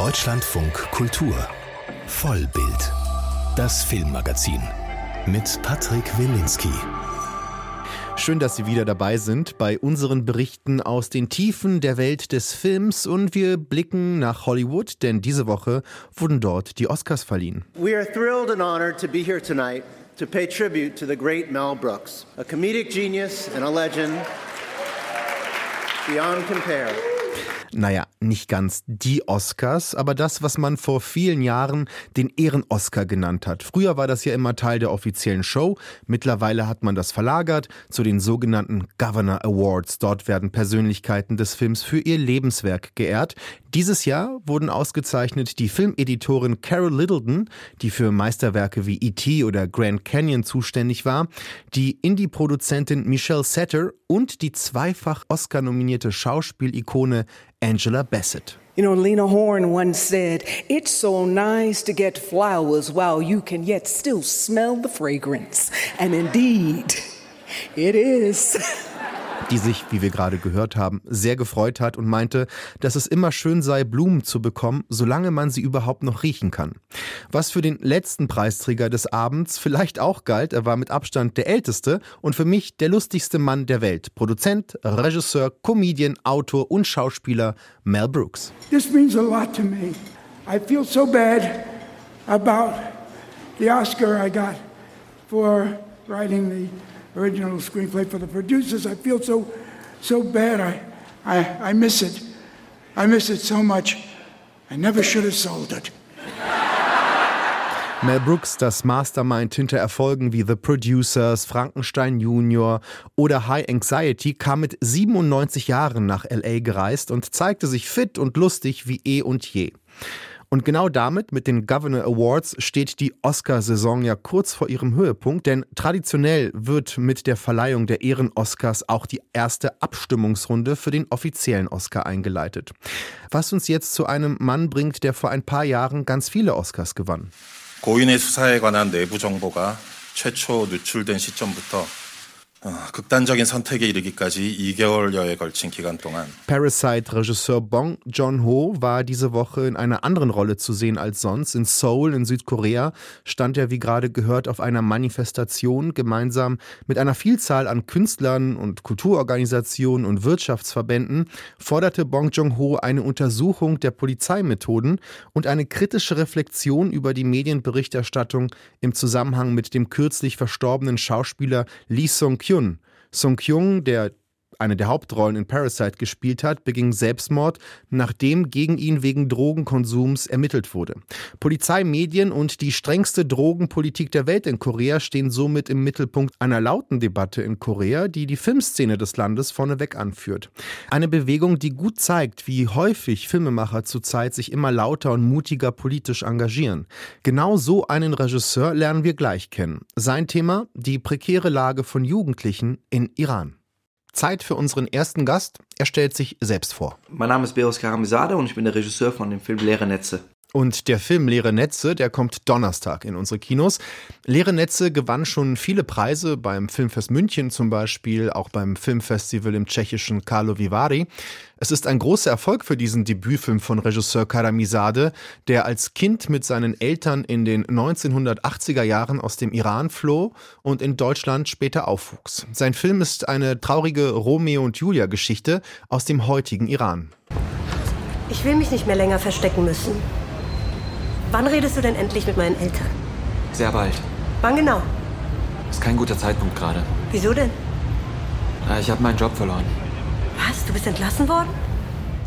Deutschlandfunk Kultur Vollbild. Das Filmmagazin mit Patrick Wilinski. Schön, dass Sie wieder dabei sind bei unseren Berichten aus den Tiefen der Welt des Films und wir blicken nach Hollywood, denn diese Woche wurden dort die Oscars verliehen. We are thrilled and honored to be here tonight to pay tribute to the great Mel Brooks, a comedic genius and a legend beyond compare naja, nicht ganz die Oscars, aber das, was man vor vielen Jahren den Ehren-Oscar genannt hat. Früher war das ja immer Teil der offiziellen Show, mittlerweile hat man das verlagert zu den sogenannten Governor Awards. Dort werden Persönlichkeiten des Films für ihr Lebenswerk geehrt. Dieses Jahr wurden ausgezeichnet die Filmeditorin Carol Littleton, die für Meisterwerke wie E.T. oder Grand Canyon zuständig war, die Indie-Produzentin Michelle Setter und die zweifach Oscar-nominierte Schauspielikone Angela Bassett. You know, Lena Horne once said, It's so nice to get flowers while you can yet still smell the fragrance. And indeed, it is. die sich, wie wir gerade gehört haben, sehr gefreut hat und meinte, dass es immer schön sei, Blumen zu bekommen, solange man sie überhaupt noch riechen kann. Was für den letzten Preisträger des Abends vielleicht auch galt, er war mit Abstand der älteste und für mich der lustigste Mann der Welt. Produzent, Regisseur, Comedian, Autor und Schauspieler Mel Brooks. This means a lot to me. I feel so bad about the Oscar I got for writing the original screenplay for the producers. I feel so, so bad. I, I, I miss it. I miss it so much. I never should have sold it. Mel Brooks, das Mastermind hinter Erfolgen wie The Producers, Frankenstein Junior oder High Anxiety, kam mit 97 Jahren nach LA gereist und zeigte sich fit und lustig wie eh und je. Und genau damit, mit den Governor Awards, steht die Oscarsaison ja kurz vor ihrem Höhepunkt, denn traditionell wird mit der Verleihung der Ehren-Oscars auch die erste Abstimmungsrunde für den offiziellen Oscar eingeleitet. Was uns jetzt zu einem Mann bringt, der vor ein paar Jahren ganz viele Oscars gewann. 고인의 수사에 관한 내부 정보가 최초 누출된 시점부터 극단적인 선택에 이르기까지 2개월여에 걸친 기간 동안 Parasite-Regisseur Bong Joon-ho war diese Woche in einer anderen Rolle zu sehen als sonst. In Seoul in Südkorea stand er, wie gerade gehört, auf einer Manifestation gemeinsam mit einer Vielzahl an Künstlern und Kulturorganisationen und Wirtschaftsverbänden forderte Bong Joon-ho eine Untersuchung der Polizeimethoden und eine kritische Reflexion über die Medienberichterstattung im Zusammenhang mit dem kürzlich verstorbenen Schauspieler Lee Sung-kyun Kyun. Song Kyung, der eine der Hauptrollen in Parasite gespielt hat, beging Selbstmord, nachdem gegen ihn wegen Drogenkonsums ermittelt wurde. Polizei, Medien und die strengste Drogenpolitik der Welt in Korea stehen somit im Mittelpunkt einer lauten Debatte in Korea, die die Filmszene des Landes vorneweg anführt. Eine Bewegung, die gut zeigt, wie häufig Filmemacher zurzeit sich immer lauter und mutiger politisch engagieren. Genau so einen Regisseur lernen wir gleich kennen. Sein Thema, die prekäre Lage von Jugendlichen in Iran. Zeit für unseren ersten Gast. Er stellt sich selbst vor. Mein Name ist Beros Karamizade und ich bin der Regisseur von dem Film Leere Netze. Und der Film Leere Netze, der kommt Donnerstag in unsere Kinos. Leere Netze gewann schon viele Preise beim Filmfest München zum Beispiel, auch beim Filmfestival im tschechischen Karlovy Vary. Es ist ein großer Erfolg für diesen Debütfilm von Regisseur Karamizade, der als Kind mit seinen Eltern in den 1980er Jahren aus dem Iran floh und in Deutschland später aufwuchs. Sein Film ist eine traurige Romeo und Julia Geschichte aus dem heutigen Iran. Ich will mich nicht mehr länger verstecken müssen. Wann redest du denn endlich mit meinen Eltern? Sehr bald. Wann genau? Ist kein guter Zeitpunkt gerade. Wieso denn? Ich habe meinen Job verloren. Was? Du bist entlassen worden?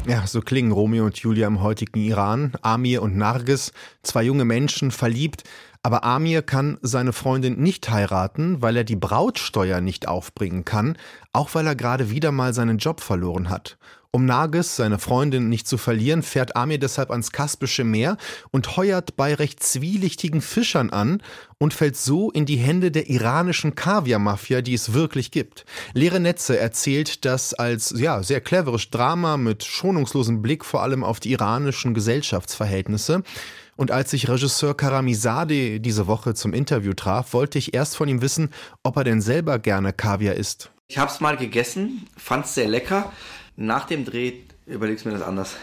Ja, so klingen Romeo und Julia im heutigen Iran. Amir und Nargis, zwei junge Menschen, verliebt. Aber Amir kann seine Freundin nicht heiraten, weil er die Brautsteuer nicht aufbringen kann, auch weil er gerade wieder mal seinen Job verloren hat. Um Nagis, seine Freundin, nicht zu verlieren, fährt Amir deshalb ans Kaspische Meer und heuert bei recht zwielichtigen Fischern an und fällt so in die Hände der iranischen Kaviar-Mafia, die es wirklich gibt. Leere Netze erzählt das als ja, sehr cleveres Drama mit schonungslosem Blick vor allem auf die iranischen Gesellschaftsverhältnisse. Und als ich Regisseur Karamizade diese Woche zum Interview traf, wollte ich erst von ihm wissen, ob er denn selber gerne Kaviar isst. Ich habe es mal gegessen, fand es sehr lecker. Nach dem Dreh überlegst mir das anders.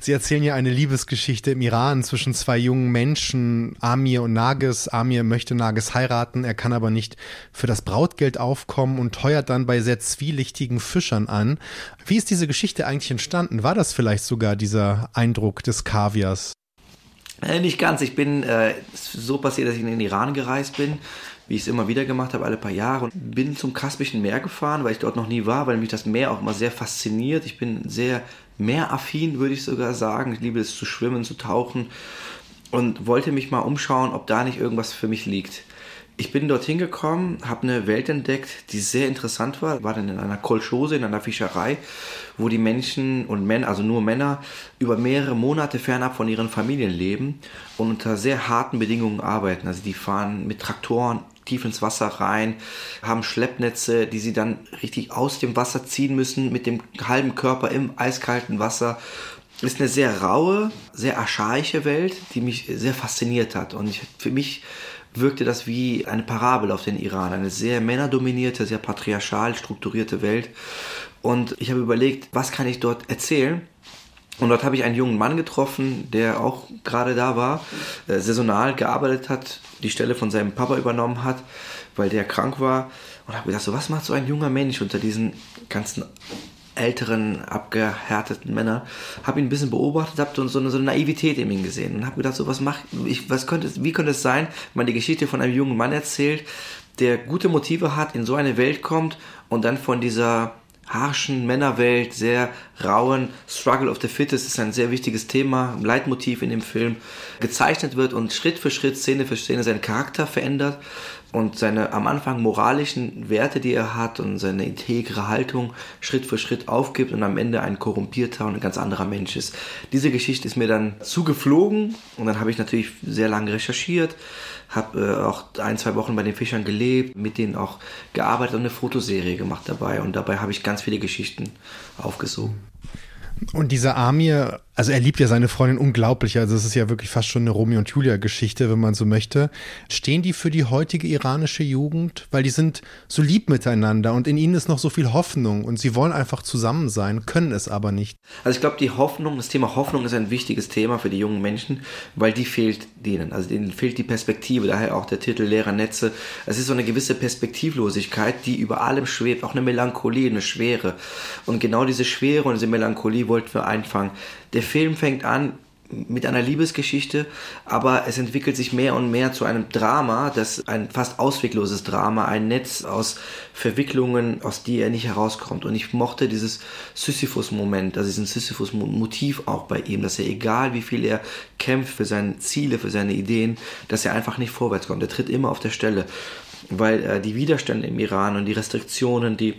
Sie erzählen ja eine Liebesgeschichte im Iran zwischen zwei jungen Menschen, Amir und Nagis. Amir möchte Nagis heiraten, er kann aber nicht für das Brautgeld aufkommen und heuert dann bei sehr zwielichtigen Fischern an. Wie ist diese Geschichte eigentlich entstanden? War das vielleicht sogar dieser Eindruck des Kaviars? Äh, nicht ganz. Ich bin äh, so passiert, dass ich in den Iran gereist bin wie ich es immer wieder gemacht habe, alle paar Jahre. Und bin zum Kaspischen Meer gefahren, weil ich dort noch nie war, weil mich das Meer auch immer sehr fasziniert. Ich bin sehr meeraffin, würde ich sogar sagen. Ich liebe es zu schwimmen, zu tauchen und wollte mich mal umschauen, ob da nicht irgendwas für mich liegt. Ich bin dorthin gekommen, habe eine Welt entdeckt, die sehr interessant war. War dann in einer Kolchose, in einer Fischerei, wo die Menschen und Männer, also nur Männer, über mehrere Monate fernab von ihren Familien leben und unter sehr harten Bedingungen arbeiten. Also die fahren mit Traktoren tief ins Wasser rein, haben Schleppnetze, die sie dann richtig aus dem Wasser ziehen müssen, mit dem halben Körper im eiskalten Wasser. Ist eine sehr raue, sehr archaische Welt, die mich sehr fasziniert hat. Und ich, für mich wirkte das wie eine Parabel auf den Iran. Eine sehr männerdominierte, sehr patriarchal strukturierte Welt. Und ich habe überlegt, was kann ich dort erzählen? Und dort habe ich einen jungen Mann getroffen, der auch gerade da war, äh, saisonal gearbeitet hat, die Stelle von seinem Papa übernommen hat, weil der krank war. Und habe gedacht, so was macht so ein junger Mensch unter diesen ganzen älteren, abgehärteten Männern. Habe ihn ein bisschen beobachtet, habe so eine, so eine Naivität in ihm gesehen und habe gedacht, so was macht, ich, was könnte, wie könnte es sein, wenn man die Geschichte von einem jungen Mann erzählt, der gute Motive hat, in so eine Welt kommt und dann von dieser harschen Männerwelt, sehr rauen. Struggle of the Fittest ist ein sehr wichtiges Thema, Leitmotiv in dem Film, gezeichnet wird und Schritt für Schritt, Szene für Szene seinen Charakter verändert und seine am Anfang moralischen Werte, die er hat und seine integre Haltung Schritt für Schritt aufgibt und am Ende ein korrumpierter und ein ganz anderer Mensch ist. Diese Geschichte ist mir dann zugeflogen und dann habe ich natürlich sehr lange recherchiert, habe äh, auch ein, zwei Wochen bei den Fischern gelebt, mit denen auch gearbeitet und eine Fotoserie gemacht dabei und dabei habe ich ganz viele Geschichten aufgesogen. Und dieser Amir, also er liebt ja seine Freundin unglaublich. Also es ist ja wirklich fast schon eine Romeo und Julia Geschichte, wenn man so möchte. Stehen die für die heutige iranische Jugend? Weil die sind so lieb miteinander und in ihnen ist noch so viel Hoffnung und sie wollen einfach zusammen sein, können es aber nicht. Also ich glaube, die Hoffnung, das Thema Hoffnung ist ein wichtiges Thema für die jungen Menschen, weil die fehlt denen. Also denen fehlt die Perspektive, daher auch der Titel Leerer Netze. Es ist so eine gewisse Perspektivlosigkeit, die über allem schwebt, auch eine Melancholie, eine Schwere. Und genau diese Schwere und diese Melancholie wollten wir einfangen. Der Film fängt an mit einer Liebesgeschichte, aber es entwickelt sich mehr und mehr zu einem Drama, das ein fast auswegloses Drama, ein Netz aus Verwicklungen, aus die er nicht herauskommt. Und ich mochte dieses Sisyphus-Moment, also diesen Sisyphus-Motiv auch bei ihm, dass er egal wie viel er kämpft für seine Ziele, für seine Ideen, dass er einfach nicht vorwärts kommt. Er tritt immer auf der Stelle, weil äh, die Widerstände im Iran und die Restriktionen, die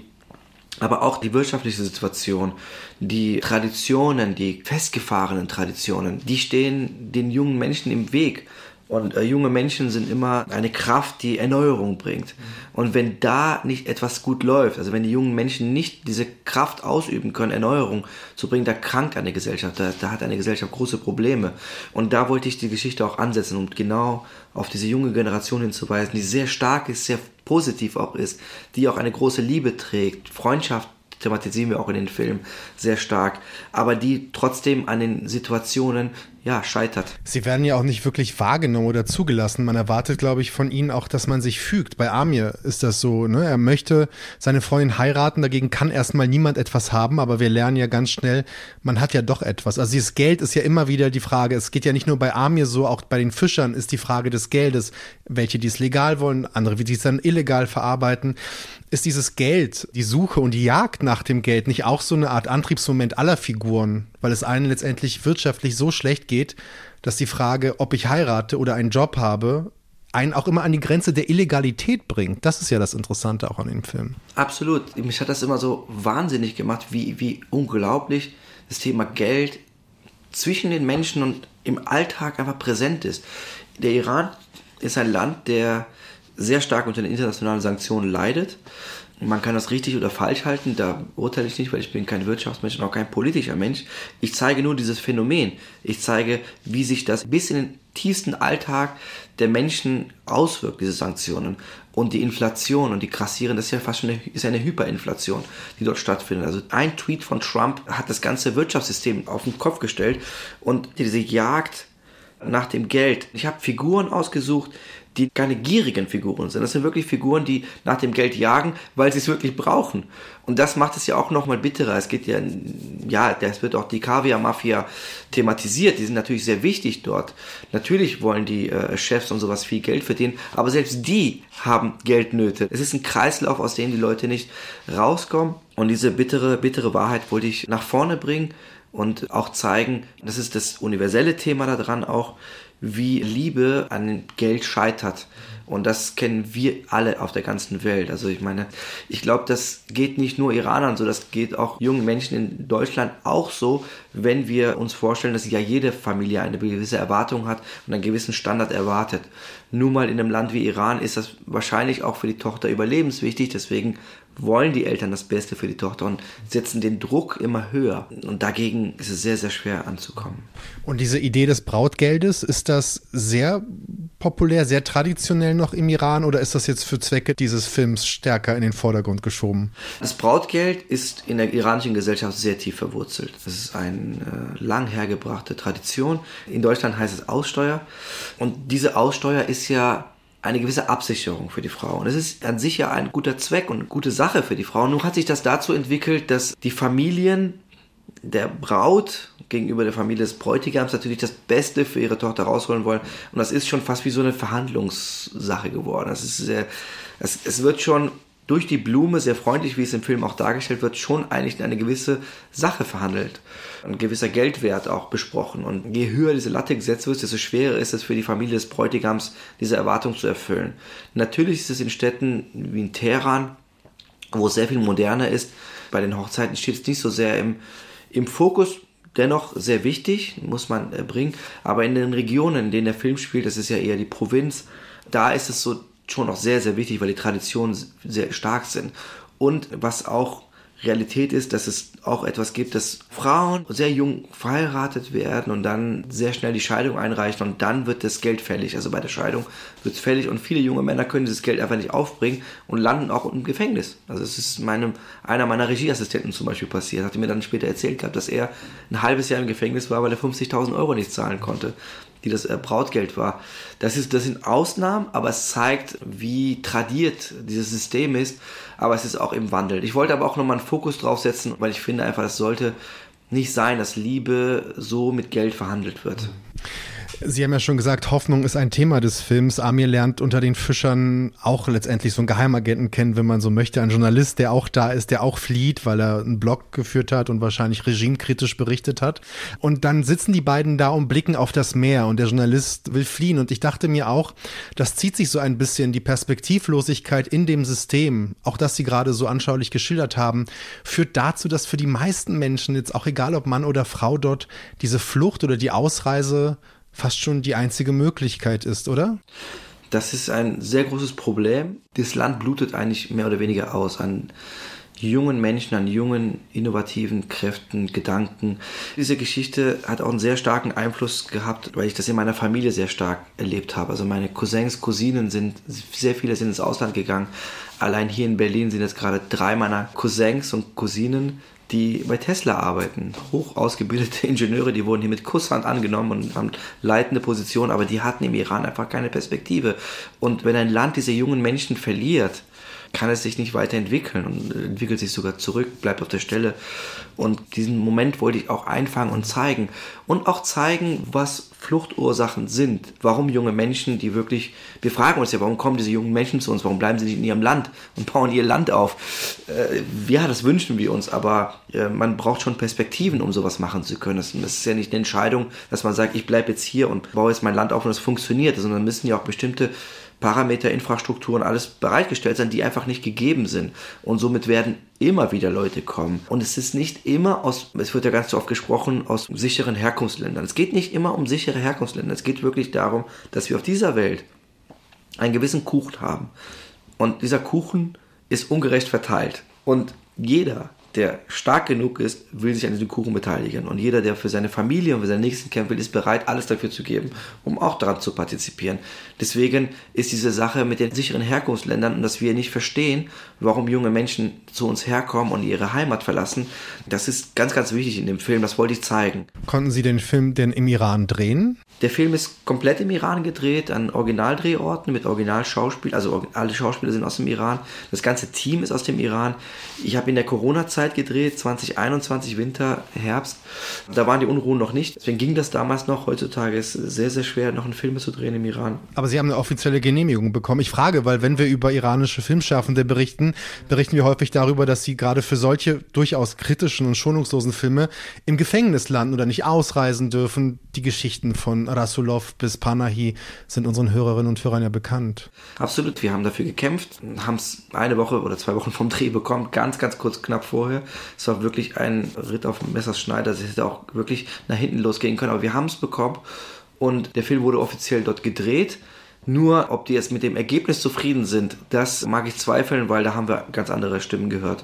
aber auch die wirtschaftliche Situation, die Traditionen, die festgefahrenen Traditionen, die stehen den jungen Menschen im Weg. Und äh, junge Menschen sind immer eine Kraft, die Erneuerung bringt. Und wenn da nicht etwas gut läuft, also wenn die jungen Menschen nicht diese Kraft ausüben können, Erneuerung zu bringen, da krankt eine Gesellschaft, da, da hat eine Gesellschaft große Probleme. Und da wollte ich die Geschichte auch ansetzen, um genau auf diese junge Generation hinzuweisen, die sehr stark ist, sehr positiv auch ist, die auch eine große Liebe trägt, Freundschaft thematisieren wir auch in den Film sehr stark, aber die trotzdem an den Situationen ja, scheitert. Sie werden ja auch nicht wirklich wahrgenommen oder zugelassen. Man erwartet, glaube ich, von ihnen auch, dass man sich fügt. Bei Amir ist das so, ne? Er möchte seine Freundin heiraten, dagegen kann erstmal niemand etwas haben, aber wir lernen ja ganz schnell, man hat ja doch etwas. Also dieses Geld ist ja immer wieder die Frage. Es geht ja nicht nur bei Amir so, auch bei den Fischern ist die Frage des Geldes. Welche, die es legal wollen, andere, die es dann illegal verarbeiten. Ist dieses Geld, die Suche und die Jagd nach dem Geld nicht auch so eine Art Antriebsmoment aller Figuren? Weil es einen letztendlich wirtschaftlich so schlecht geht, geht, dass die Frage, ob ich heirate oder einen Job habe, einen auch immer an die Grenze der Illegalität bringt. Das ist ja das Interessante auch an dem Film. Absolut. Mich hat das immer so wahnsinnig gemacht, wie, wie unglaublich das Thema Geld zwischen den Menschen und im Alltag einfach präsent ist. Der Iran ist ein Land, der sehr stark unter den internationalen Sanktionen leidet Man kann das richtig oder falsch halten, da urteile ich nicht, weil ich bin kein Wirtschaftsmensch und auch kein politischer Mensch. Ich zeige nur dieses Phänomen. Ich zeige, wie sich das bis in den tiefsten Alltag der Menschen auswirkt, diese Sanktionen. Und die Inflation und die grassieren, das ist ja fast schon eine, ist eine Hyperinflation, die dort stattfindet. Also ein Tweet von Trump hat das ganze Wirtschaftssystem auf den Kopf gestellt und diese Jagd nach dem Geld. Ich habe Figuren ausgesucht, die keine gierigen Figuren sind. Das sind wirklich Figuren, die nach dem Geld jagen, weil sie es wirklich brauchen. Und das macht es ja auch nochmal bitterer. Es geht ja, ja, das wird auch die Kaviar-Mafia thematisiert. Die sind natürlich sehr wichtig dort. Natürlich wollen die äh, Chefs und sowas viel Geld verdienen, aber selbst die haben Geldnöte. Es ist ein Kreislauf, aus dem die Leute nicht rauskommen. Und diese bittere, bittere Wahrheit wollte ich nach vorne bringen und auch zeigen, das ist das universelle Thema daran auch, wie Liebe an Geld scheitert. Und das kennen wir alle auf der ganzen Welt. Also ich meine, ich glaube, das geht nicht nur Iranern so, das geht auch jungen Menschen in Deutschland auch so, wenn wir uns vorstellen, dass ja jede Familie eine gewisse Erwartung hat und einen gewissen Standard erwartet. Nur mal in einem Land wie Iran ist das wahrscheinlich auch für die Tochter überlebenswichtig. Deswegen wollen die Eltern das Beste für die Tochter und setzen den Druck immer höher. Und dagegen ist es sehr, sehr schwer anzukommen. Und diese Idee des Brautgeldes, ist das sehr populär, sehr traditionell noch im Iran oder ist das jetzt für Zwecke dieses Films stärker in den Vordergrund geschoben? Das Brautgeld ist in der iranischen Gesellschaft sehr tief verwurzelt. Das ist eine äh, lang hergebrachte Tradition. In Deutschland heißt es Aussteuer. Und diese Aussteuer ist ja eine gewisse Absicherung für die Frau. Und es ist an sich ja ein guter Zweck und eine gute Sache für die Frau. Nun hat sich das dazu entwickelt, dass die Familien der Braut gegenüber der Familie des Bräutigams natürlich das Beste für ihre Tochter rausholen wollen. Und das ist schon fast wie so eine Verhandlungssache geworden. Das ist sehr, es, es wird schon durch die Blume, sehr freundlich, wie es im Film auch dargestellt wird, schon eigentlich eine gewisse Sache verhandelt. Ein gewisser Geldwert auch besprochen. Und je höher diese Latte gesetzt wird, desto schwerer ist es für die Familie des Bräutigams, diese Erwartung zu erfüllen. Natürlich ist es in Städten wie in Teheran, wo es sehr viel moderner ist, bei den Hochzeiten steht es nicht so sehr im, im Fokus, dennoch sehr wichtig, muss man äh, bringen. Aber in den Regionen, in denen der Film spielt, das ist ja eher die Provinz, da ist es so schon noch sehr, sehr wichtig, weil die Traditionen sehr stark sind. Und was auch Realität ist, dass es auch etwas gibt, dass Frauen sehr jung verheiratet werden und dann sehr schnell die Scheidung einreichen und dann wird das Geld fällig. Also bei der Scheidung wird es fällig und viele junge Männer können dieses Geld einfach nicht aufbringen und landen auch im Gefängnis. Also es ist meinem, einer meiner Regieassistenten zum Beispiel passiert, hat mir dann später erzählt gehabt, dass er ein halbes Jahr im Gefängnis war, weil er 50.000 Euro nicht zahlen konnte die das äh, Brautgeld war. Das, ist, das sind Ausnahmen, aber es zeigt, wie tradiert dieses System ist, aber es ist auch im Wandel. Ich wollte aber auch nochmal einen Fokus drauf setzen, weil ich finde einfach, es sollte nicht sein, dass Liebe so mit Geld verhandelt wird. Mhm. Sie haben ja schon gesagt, Hoffnung ist ein Thema des Films. Amir lernt unter den Fischern auch letztendlich so einen Geheimagenten kennen, wenn man so möchte. Ein Journalist, der auch da ist, der auch flieht, weil er einen Blog geführt hat und wahrscheinlich regimekritisch berichtet hat. Und dann sitzen die beiden da und blicken auf das Meer und der Journalist will fliehen. Und ich dachte mir auch, das zieht sich so ein bisschen die Perspektivlosigkeit in dem System, auch das Sie gerade so anschaulich geschildert haben, führt dazu, dass für die meisten Menschen, jetzt auch egal ob Mann oder Frau dort, diese Flucht oder die Ausreise fast schon die einzige Möglichkeit ist, oder? Das ist ein sehr großes Problem. Das Land blutet eigentlich mehr oder weniger aus an jungen Menschen, an jungen, innovativen Kräften, Gedanken. Diese Geschichte hat auch einen sehr starken Einfluss gehabt, weil ich das in meiner Familie sehr stark erlebt habe. Also meine Cousins, Cousinen sind, sehr viele sind ins Ausland gegangen. Allein hier in Berlin sind jetzt gerade drei meiner Cousins und Cousinen die bei Tesla arbeiten. Hoch ausgebildete Ingenieure, die wurden hier mit Kusshand angenommen und haben leitende Positionen, aber die hatten im Iran einfach keine Perspektive. Und wenn ein Land diese jungen Menschen verliert, kann es sich nicht weiterentwickeln und entwickelt sich sogar zurück, bleibt auf der Stelle. Und diesen Moment wollte ich auch einfangen und zeigen. Und auch zeigen, was Fluchtursachen sind. Warum junge Menschen, die wirklich, wir fragen uns ja, warum kommen diese jungen Menschen zu uns? Warum bleiben sie nicht in ihrem Land und bauen ihr Land auf? Äh, ja, das wünschen wir uns, aber äh, man braucht schon Perspektiven, um sowas machen zu können. Das, das ist ja nicht eine Entscheidung, dass man sagt, ich bleibe jetzt hier und baue jetzt mein Land auf und es funktioniert, sondern müssen ja auch bestimmte Parameter, Infrastrukturen, alles bereitgestellt sein, die einfach nicht gegeben sind. Und somit werden immer wieder Leute kommen. Und es ist nicht immer aus, es wird ja ganz oft gesprochen, aus sicheren Herkunftsländern. Es geht nicht immer um sichere Herkunftsländer. Es geht wirklich darum, dass wir auf dieser Welt einen gewissen Kuchen haben. Und dieser Kuchen ist ungerecht verteilt. Und jeder, der stark genug ist, will sich an diesem Kuchen beteiligen. Und jeder, der für seine Familie und für seine Nächsten kämpfen will, ist bereit, alles dafür zu geben, um auch daran zu partizipieren. Deswegen ist diese Sache mit den sicheren Herkunftsländern und dass wir nicht verstehen, warum junge Menschen zu uns herkommen und ihre Heimat verlassen, das ist ganz, ganz wichtig in dem Film. Das wollte ich zeigen. Konnten Sie den Film denn im Iran drehen? Der Film ist komplett im Iran gedreht, an Originaldrehorten mit Originalschauspiel. Also alle Schauspieler sind aus dem Iran. Das ganze Team ist aus dem Iran. Ich habe in der Corona-Zeit gedreht, 2021, Winter, Herbst. Da waren die Unruhen noch nicht. Deswegen ging das damals noch. Heutzutage ist es sehr, sehr schwer, noch einen Film zu drehen im Iran. Aber Sie haben eine offizielle Genehmigung bekommen. Ich frage, weil wenn wir über iranische Filmschaffende berichten, berichten wir häufig darüber, dass sie gerade für solche durchaus kritischen und schonungslosen Filme im Gefängnis landen oder nicht ausreisen dürfen. Die Geschichten von Rasulov bis Panahi sind unseren Hörerinnen und Hörern ja bekannt. Absolut, wir haben dafür gekämpft, haben es eine Woche oder zwei Wochen vom Dreh bekommen, ganz, ganz kurz knapp vorher. Es war wirklich ein Ritt auf Messerschneider, es hätte auch wirklich nach hinten losgehen können, aber wir haben es bekommen und der Film wurde offiziell dort gedreht. Nur, ob die jetzt mit dem Ergebnis zufrieden sind, das mag ich zweifeln, weil da haben wir ganz andere Stimmen gehört.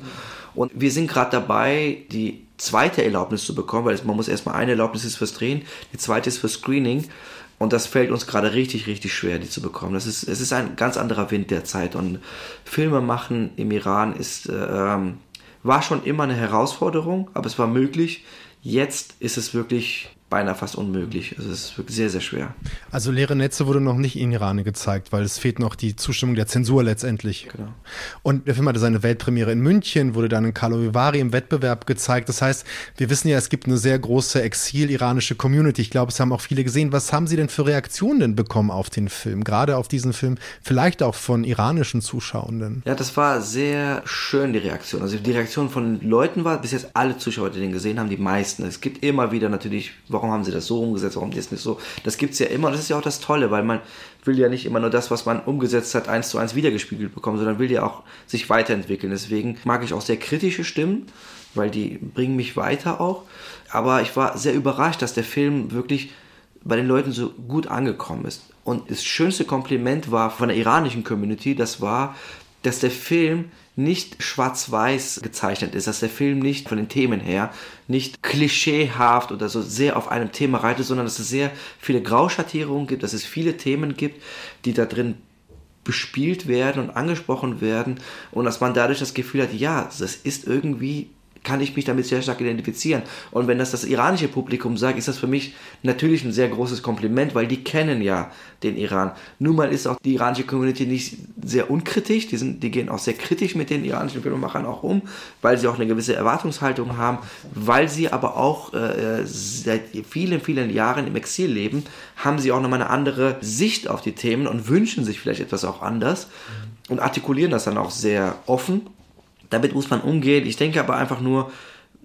Und wir sind gerade dabei, die zweite Erlaubnis zu bekommen, weil man muss erstmal eine Erlaubnis ist fürs Drehen, die zweite ist für Screening. Und das fällt uns gerade richtig, richtig schwer, die zu bekommen. Das ist, es ist ein ganz anderer Wind derzeit. Und Filme machen im Iran ist, äh, war schon immer eine Herausforderung, aber es war möglich. Jetzt ist es wirklich beinahe fast unmöglich. Also es ist wirklich sehr, sehr schwer. Also leere Netze wurde noch nicht in Iran gezeigt, weil es fehlt noch die Zustimmung der Zensur letztendlich. Genau. Und der Film hatte seine Weltpremiere in München, wurde dann in Karlovy Vary im Wettbewerb gezeigt. Das heißt, wir wissen ja, es gibt eine sehr große exil-iranische Community. Ich glaube, es haben auch viele gesehen. Was haben Sie denn für Reaktionen denn bekommen auf den Film? Gerade auf diesen Film, vielleicht auch von iranischen Zuschauenden? Ja, das war sehr schön, die Reaktion. Also die Reaktion von Leuten war, bis jetzt alle Zuschauer, die den gesehen haben, die meisten. Es gibt immer wieder natürlich, warum haben sie das so umgesetzt, warum das nicht so. Das gibt es ja immer das ist ja auch das Tolle, weil man will ja nicht immer nur das, was man umgesetzt hat, eins zu eins wiedergespiegelt bekommen, sondern will ja auch sich weiterentwickeln. Deswegen mag ich auch sehr kritische Stimmen, weil die bringen mich weiter auch. Aber ich war sehr überrascht, dass der Film wirklich bei den Leuten so gut angekommen ist. Und das schönste Kompliment war von der iranischen Community, das war, dass der Film nicht schwarz-weiß gezeichnet ist, dass der Film nicht von den Themen her nicht klischeehaft oder so sehr auf einem Thema reitet, sondern dass es sehr viele Grauschattierungen gibt, dass es viele Themen gibt, die da drin bespielt werden und angesprochen werden und dass man dadurch das Gefühl hat, ja, das ist irgendwie kann ich mich damit sehr stark identifizieren. Und wenn das das iranische Publikum sagt, ist das für mich natürlich ein sehr großes Kompliment, weil die kennen ja den Iran. Nun mal ist auch die iranische Community nicht sehr unkritisch, die, sind, die gehen auch sehr kritisch mit den iranischen Filmemachern auch um, weil sie auch eine gewisse Erwartungshaltung haben, weil sie aber auch äh, seit vielen, vielen Jahren im Exil leben, haben sie auch nochmal eine andere Sicht auf die Themen und wünschen sich vielleicht etwas auch anders und artikulieren das dann auch sehr offen damit muss man umgehen. Ich denke aber einfach nur,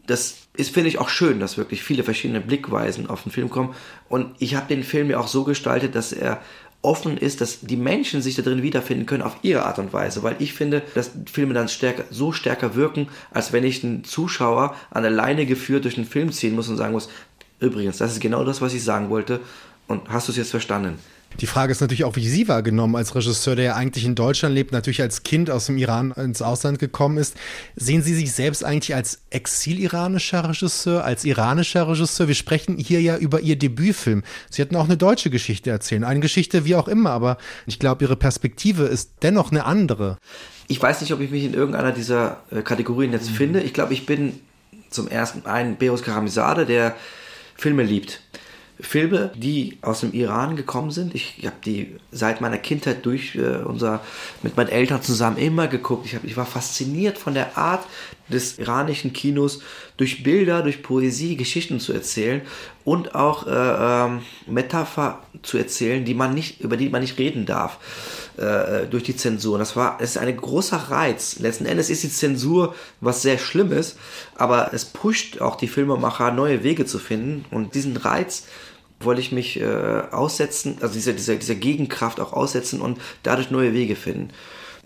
das ist, finde ich, auch schön, dass wirklich viele verschiedene Blickweisen auf den Film kommen. Und ich habe den Film ja auch so gestaltet, dass er offen ist, dass die Menschen sich da drin wiederfinden können auf ihre Art und Weise, weil ich finde, dass Filme dann stärker, so stärker wirken, als wenn ich einen Zuschauer an der Leine geführt durch den Film ziehen muss und sagen muss, übrigens, das ist genau das, was ich sagen wollte und hast du es jetzt verstanden? Die Frage ist natürlich auch, wie Sie wahrgenommen als Regisseur, der ja eigentlich in Deutschland lebt, natürlich als Kind aus dem Iran ins Ausland gekommen ist. Sehen Sie sich selbst eigentlich als exil-iranischer Regisseur, als iranischer Regisseur? Wir sprechen hier ja über Ihr Debütfilm. Sie hätten auch eine deutsche Geschichte erzählen, eine Geschichte wie auch immer, aber ich glaube, Ihre Perspektive ist dennoch eine andere. Ich weiß nicht, ob ich mich in irgendeiner dieser äh, Kategorien jetzt mhm. finde. Ich glaube, ich bin zum ersten ein Beros Karamizade, der Filme liebt. Filme, die aus dem Iran gekommen sind. Ich, ich habe die seit meiner Kindheit durch äh, unser mit meinen Eltern zusammen immer geguckt. Ich, hab, ich war fasziniert von der Art des iranischen Kinos, durch Bilder, durch Poesie Geschichten zu erzählen und auch äh, ähm, Metapher zu erzählen, die man nicht über die man nicht reden darf äh, durch die Zensur. das war es ist ein großer Reiz. Letzten Endes ist die Zensur was sehr Schlimmes, aber es pusht auch die Filmemacher neue Wege zu finden und diesen Reiz wollte ich mich äh, aussetzen, also diese, diese, diese Gegenkraft auch aussetzen und dadurch neue Wege finden.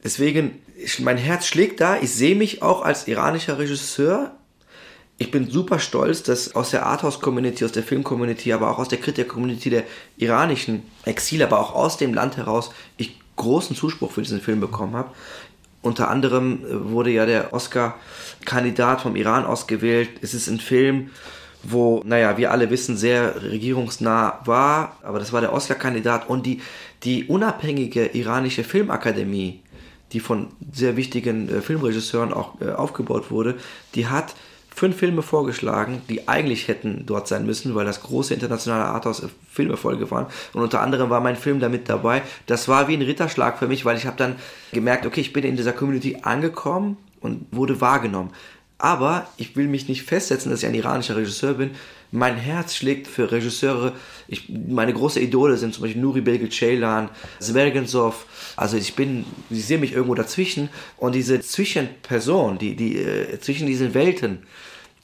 Deswegen, mein Herz schlägt da. Ich sehe mich auch als iranischer Regisseur. Ich bin super stolz, dass aus der Arthouse-Community, aus der Film-Community, aber auch aus der Kritiker-Community der iranischen Exil, aber auch aus dem Land heraus, ich großen Zuspruch für diesen Film bekommen habe. Unter anderem äh, wurde ja der Oscar-Kandidat vom Iran ausgewählt. Es ist ein Film, wo, naja, wir alle wissen, sehr regierungsnah war, aber das war der Oscar-Kandidat und die, die unabhängige iranische Filmakademie, die von sehr wichtigen äh, Filmregisseuren auch äh, aufgebaut wurde, die hat fünf Filme vorgeschlagen, die eigentlich hätten dort sein müssen, weil das große internationale Arthouse-Filmerfolge waren. Und unter anderem war mein Film damit dabei. Das war wie ein Ritterschlag für mich, weil ich habe dann gemerkt, okay, ich bin in dieser Community angekommen und wurde wahrgenommen. Aber ich will mich nicht festsetzen, dass ich ein iranischer Regisseur bin. Mein Herz schlägt für Regisseure. Ich, meine große Idole sind zum Beispiel Nuri Bilge Ceylan, Zvergensov. Also ich bin, ich sehe mich irgendwo dazwischen. Und diese Zwischenperson, die, die äh, zwischen diesen Welten,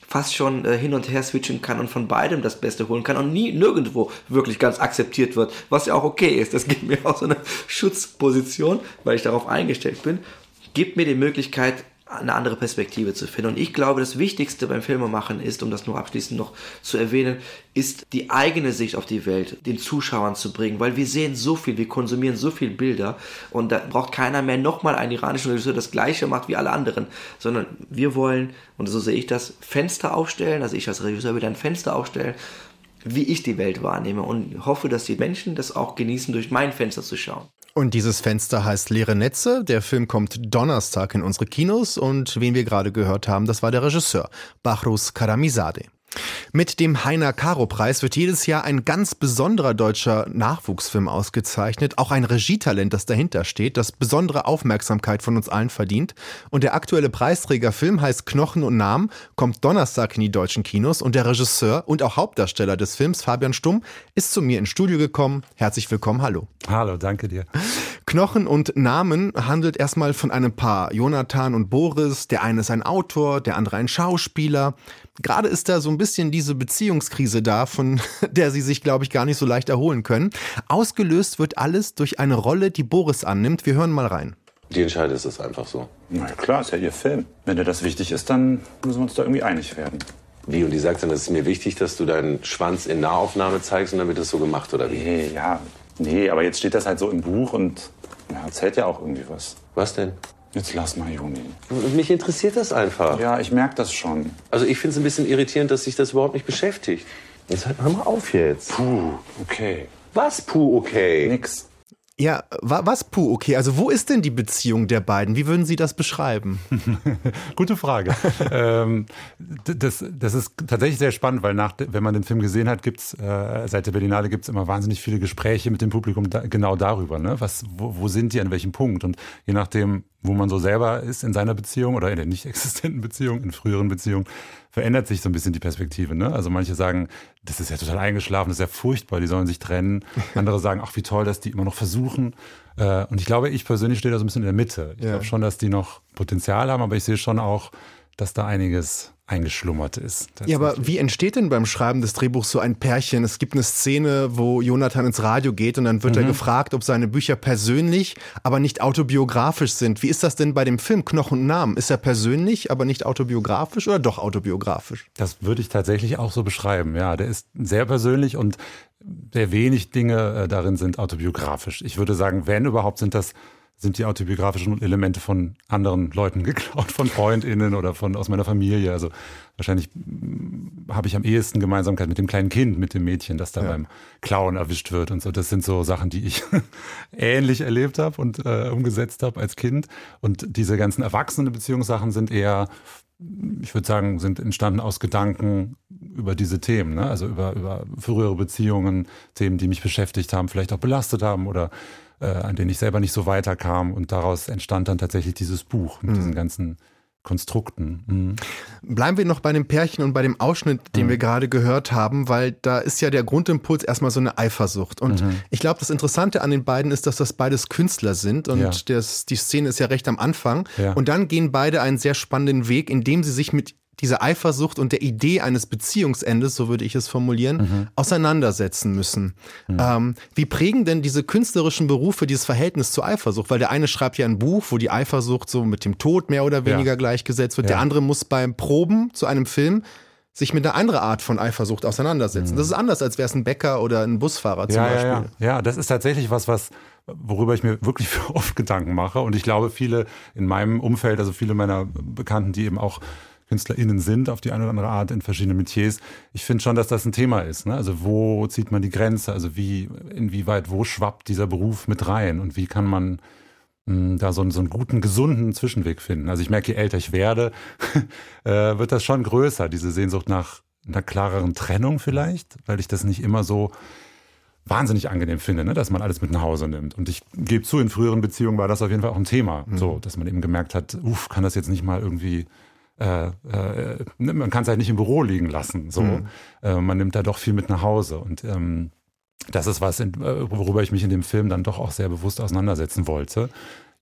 fast schon äh, hin und her switchen kann und von beidem das Beste holen kann und nie nirgendwo wirklich ganz akzeptiert wird, was ja auch okay ist. Das gibt mir auch so eine Schutzposition, weil ich darauf eingestellt bin. Gibt mir die Möglichkeit, eine andere Perspektive zu finden. Und ich glaube, das Wichtigste beim Filmemachen ist, um das nur abschließend noch zu erwähnen, ist die eigene Sicht auf die Welt den Zuschauern zu bringen, weil wir sehen so viel, wir konsumieren so viel Bilder und da braucht keiner mehr nochmal einen iranischen Regisseur, das gleiche macht wie alle anderen, sondern wir wollen, und so sehe ich das, Fenster aufstellen, also ich als Regisseur will ein Fenster aufstellen, wie ich die Welt wahrnehme und hoffe, dass die Menschen das auch genießen, durch mein Fenster zu schauen. Und dieses Fenster heißt Leere Netze. Der Film kommt Donnerstag in unsere Kinos und wen wir gerade gehört haben, das war der Regisseur Bahrus Karamizadeh. Mit dem Heiner Karo Preis wird jedes Jahr ein ganz besonderer deutscher Nachwuchsfilm ausgezeichnet, auch ein Regietalent, das dahinter steht, das besondere Aufmerksamkeit von uns allen verdient. Und der aktuelle Preisträgerfilm heißt Knochen und Namen, kommt Donnerstag in die deutschen Kinos und der Regisseur und auch Hauptdarsteller des Films, Fabian Stumm, ist zu mir ins Studio gekommen. Herzlich willkommen, hallo. Hallo, danke dir. Knochen und Namen handelt erstmal von einem Paar, Jonathan und Boris. Der eine ist ein Autor, der andere ein Schauspieler. Gerade ist da so ein bisschen diese Beziehungskrise da, von der sie sich, glaube ich, gar nicht so leicht erholen können. Ausgelöst wird alles durch eine Rolle, die Boris annimmt. Wir hören mal rein. Die entscheidet es einfach so. Na klar, ist ja ihr Film. Wenn dir das wichtig ist, dann müssen wir uns da irgendwie einig werden. Wie? Und die sagt dann, es ist mir wichtig, dass du deinen Schwanz in Nahaufnahme zeigst und dann wird das so gemacht, oder wie? Nee, ja. Nee, aber jetzt steht das halt so im Buch und ja, erzählt ja auch irgendwie was. Was denn? Jetzt lass mal, Juni. Mich interessiert das einfach. Ja, ich merke das schon. Also ich finde es ein bisschen irritierend, dass sich das überhaupt nicht beschäftigt. Jetzt halt, hör mal auf jetzt. Puh, okay. Was, puh, okay? Nix. Ja, was puh, okay. Also wo ist denn die Beziehung der beiden? Wie würden Sie das beschreiben? Gute Frage. ähm, das, das ist tatsächlich sehr spannend, weil nach, wenn man den Film gesehen hat, gibt's äh, seit der Berlinale gibt's immer wahnsinnig viele Gespräche mit dem Publikum da, genau darüber. Ne? Was, wo, wo sind die, an welchem Punkt? Und je nachdem, wo man so selber ist in seiner Beziehung oder in der nicht existenten Beziehung, in früheren Beziehungen, verändert sich so ein bisschen die Perspektive. Ne? Also manche sagen, das ist ja total eingeschlafen, das ist ja furchtbar, die sollen sich trennen. Andere sagen, ach wie toll, dass die immer noch versuchen. Äh, und ich glaube, ich persönlich stehe da so ein bisschen in der Mitte. Ich ja. glaube schon, dass die noch Potenzial haben, aber ich sehe schon auch, dass da einiges eingeschlummert ist. Ja, aber wie entsteht denn beim Schreiben des Drehbuchs so ein Pärchen? Es gibt eine Szene, wo Jonathan ins Radio geht und dann wird mhm. er gefragt, ob seine Bücher persönlich, aber nicht autobiografisch sind. Wie ist das denn bei dem Film Knochen und Namen? Ist er persönlich, aber nicht autobiografisch oder doch autobiografisch? Das würde ich tatsächlich auch so beschreiben. Ja, der ist sehr persönlich und sehr wenig Dinge äh, darin sind autobiografisch. Ich würde sagen, wenn überhaupt sind das sind die autobiografischen Elemente von anderen Leuten geklaut, von FreundInnen oder von aus meiner Familie. Also wahrscheinlich mm, habe ich am ehesten Gemeinsamkeit mit dem kleinen Kind, mit dem Mädchen, das da ja. beim Klauen erwischt wird und so. Das sind so Sachen, die ich ähnlich erlebt habe und äh, umgesetzt habe als Kind. Und diese ganzen erwachsenen Beziehungssachen sind eher ich würde sagen, sind entstanden aus Gedanken über diese Themen, ne? also über, über frühere Beziehungen, Themen, die mich beschäftigt haben, vielleicht auch belastet haben oder äh, an denen ich selber nicht so weiterkam. Und daraus entstand dann tatsächlich dieses Buch mit mhm. diesen ganzen Konstrukten. Mhm. Bleiben wir noch bei dem Pärchen und bei dem Ausschnitt, den mhm. wir gerade gehört haben, weil da ist ja der Grundimpuls erstmal so eine Eifersucht. Und mhm. ich glaube, das Interessante an den beiden ist, dass das beides Künstler sind und ja. das, die Szene ist ja recht am Anfang. Ja. Und dann gehen beide einen sehr spannenden Weg, indem sie sich mit dieser Eifersucht und der Idee eines Beziehungsendes, so würde ich es formulieren, mhm. auseinandersetzen müssen. Mhm. Ähm, wie prägen denn diese künstlerischen Berufe dieses Verhältnis zur Eifersucht? Weil der eine schreibt ja ein Buch, wo die Eifersucht so mit dem Tod mehr oder weniger ja. gleichgesetzt wird. Ja. Der andere muss beim Proben zu einem Film sich mit einer anderen Art von Eifersucht auseinandersetzen. Mhm. Das ist anders, als wäre es ein Bäcker oder ein Busfahrer zum ja, Beispiel. Ja, ja. ja, das ist tatsächlich was, was worüber ich mir wirklich oft Gedanken mache. Und ich glaube, viele in meinem Umfeld, also viele meiner Bekannten, die eben auch KünstlerInnen sind, auf die eine oder andere Art in verschiedenen Metiers. Ich finde schon, dass das ein Thema ist. Ne? Also wo zieht man die Grenze? Also wie, inwieweit, wo schwappt dieser Beruf mit rein? Und wie kann man hm, da so einen, so einen guten, gesunden Zwischenweg finden. Also ich merke, je älter ich werde, äh, wird das schon größer, diese Sehnsucht nach einer klareren Trennung vielleicht, weil ich das nicht immer so wahnsinnig angenehm finde, ne, dass man alles mit nach Hause nimmt. Und ich gebe zu, in früheren Beziehungen war das auf jeden Fall auch ein Thema, mhm. so, dass man eben gemerkt hat, uff, kann das jetzt nicht mal irgendwie äh, äh, man kann es halt nicht im Büro liegen lassen. So, mhm. äh, man nimmt da doch viel mit nach Hause und ähm, das ist was, worüber ich mich in dem Film dann doch auch sehr bewusst auseinandersetzen wollte.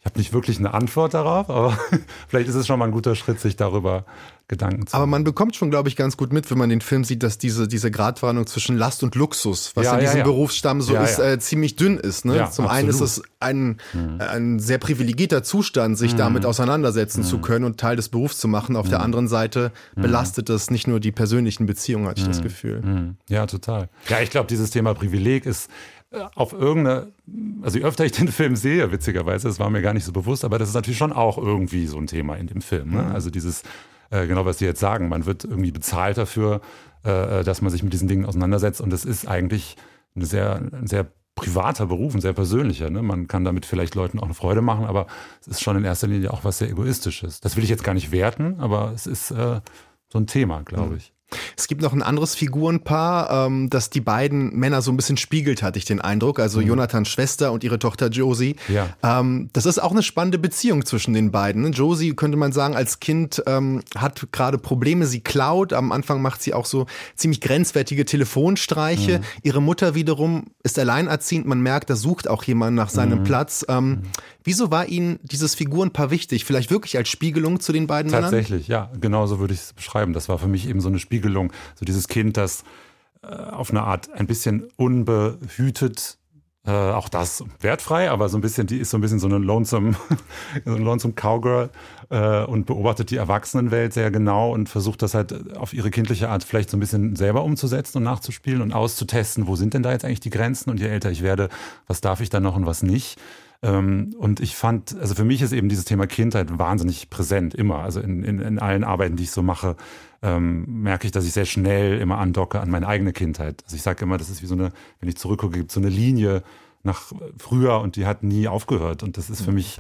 Ich habe nicht wirklich eine Antwort darauf, aber vielleicht ist es schon mal ein guter Schritt, sich darüber Gedanken zu Aber man bekommt schon, glaube ich, ganz gut mit, wenn man den Film sieht, dass diese, diese Gratwanderung zwischen Last und Luxus, was ja, in diesem ja, ja. Berufsstamm so ist, äh, ziemlich dünn ist. Ne? Zum absolut. einen ist es ein, mhm. ein sehr privilegierter Zustand, sich mhm. damit auseinandersetzen mhm. zu können und Teil des Berufs zu machen. Auf der mhm. anderen Seite mhm. belastet es nicht nur die persönlichen Beziehungen, hatte ich das mhm. Gefühl. Ja, total. Ja, ich glaube, dieses Thema Privileg ist äh, auf irgendeine, also je öfter ich den Film sehe, witzigerweise, das war mir gar nicht so bewusst, aber das ist natürlich schon auch irgendwie so ein Thema in dem Film. Ne? Also dieses äh, genau was Sie jetzt sagen. Man wird irgendwie bezahlt dafür, äh, dass man sich mit diesen Dingen auseinandersetzt. Und das ist eigentlich eine sehr, ein sehr privater Beruf, ein sehr persönlicher. Ne? Man kann damit vielleicht Leuten auch eine Freude machen, aber es ist schon in erster Linie auch was sehr Egoistisches. Das will ich jetzt gar nicht werten, aber es ist äh, so ein Thema, glaube mhm. ich. Es gibt noch ein anderes Figurenpaar, ähm, das die beiden Männer so ein bisschen spiegelt, hatte ich den Eindruck. Also mhm. Jonathans Schwester und ihre Tochter Josie. Ja. Ähm, das ist auch eine spannende Beziehung zwischen den beiden. Ne? Josie, könnte man sagen, als Kind ähm, hat gerade Probleme. Sie klaut. Am Anfang macht sie auch so ziemlich grenzwertige Telefonstreiche. Mhm. Ihre Mutter wiederum ist alleinerziehend. Man merkt, da sucht auch jemand nach seinem mhm. Platz. Ähm, mhm. Wieso war Ihnen dieses Figurenpaar wichtig? Vielleicht wirklich als Spiegelung zu den beiden Tatsächlich, Männern? ja. Genau so würde ich es beschreiben. Das war für mich eben so eine Spiegelung. So dieses Kind, das äh, auf eine Art ein bisschen unbehütet äh, auch das wertfrei, aber so ein bisschen, die ist so ein bisschen so eine lonesome, so eine lonesome Cowgirl äh, und beobachtet die Erwachsenenwelt sehr genau und versucht das halt auf ihre kindliche Art vielleicht so ein bisschen selber umzusetzen und nachzuspielen und auszutesten, wo sind denn da jetzt eigentlich die Grenzen und je älter ich werde, was darf ich dann noch und was nicht. Ähm, und ich fand, also für mich ist eben dieses Thema Kindheit wahnsinnig präsent, immer. Also in, in, in allen Arbeiten, die ich so mache, ähm, merke ich, dass ich sehr schnell immer andocke an meine eigene Kindheit. Also ich sage immer, das ist wie so eine, wenn ich zurückgucke, gibt es so eine Linie nach früher und die hat nie aufgehört. Und das ist für mich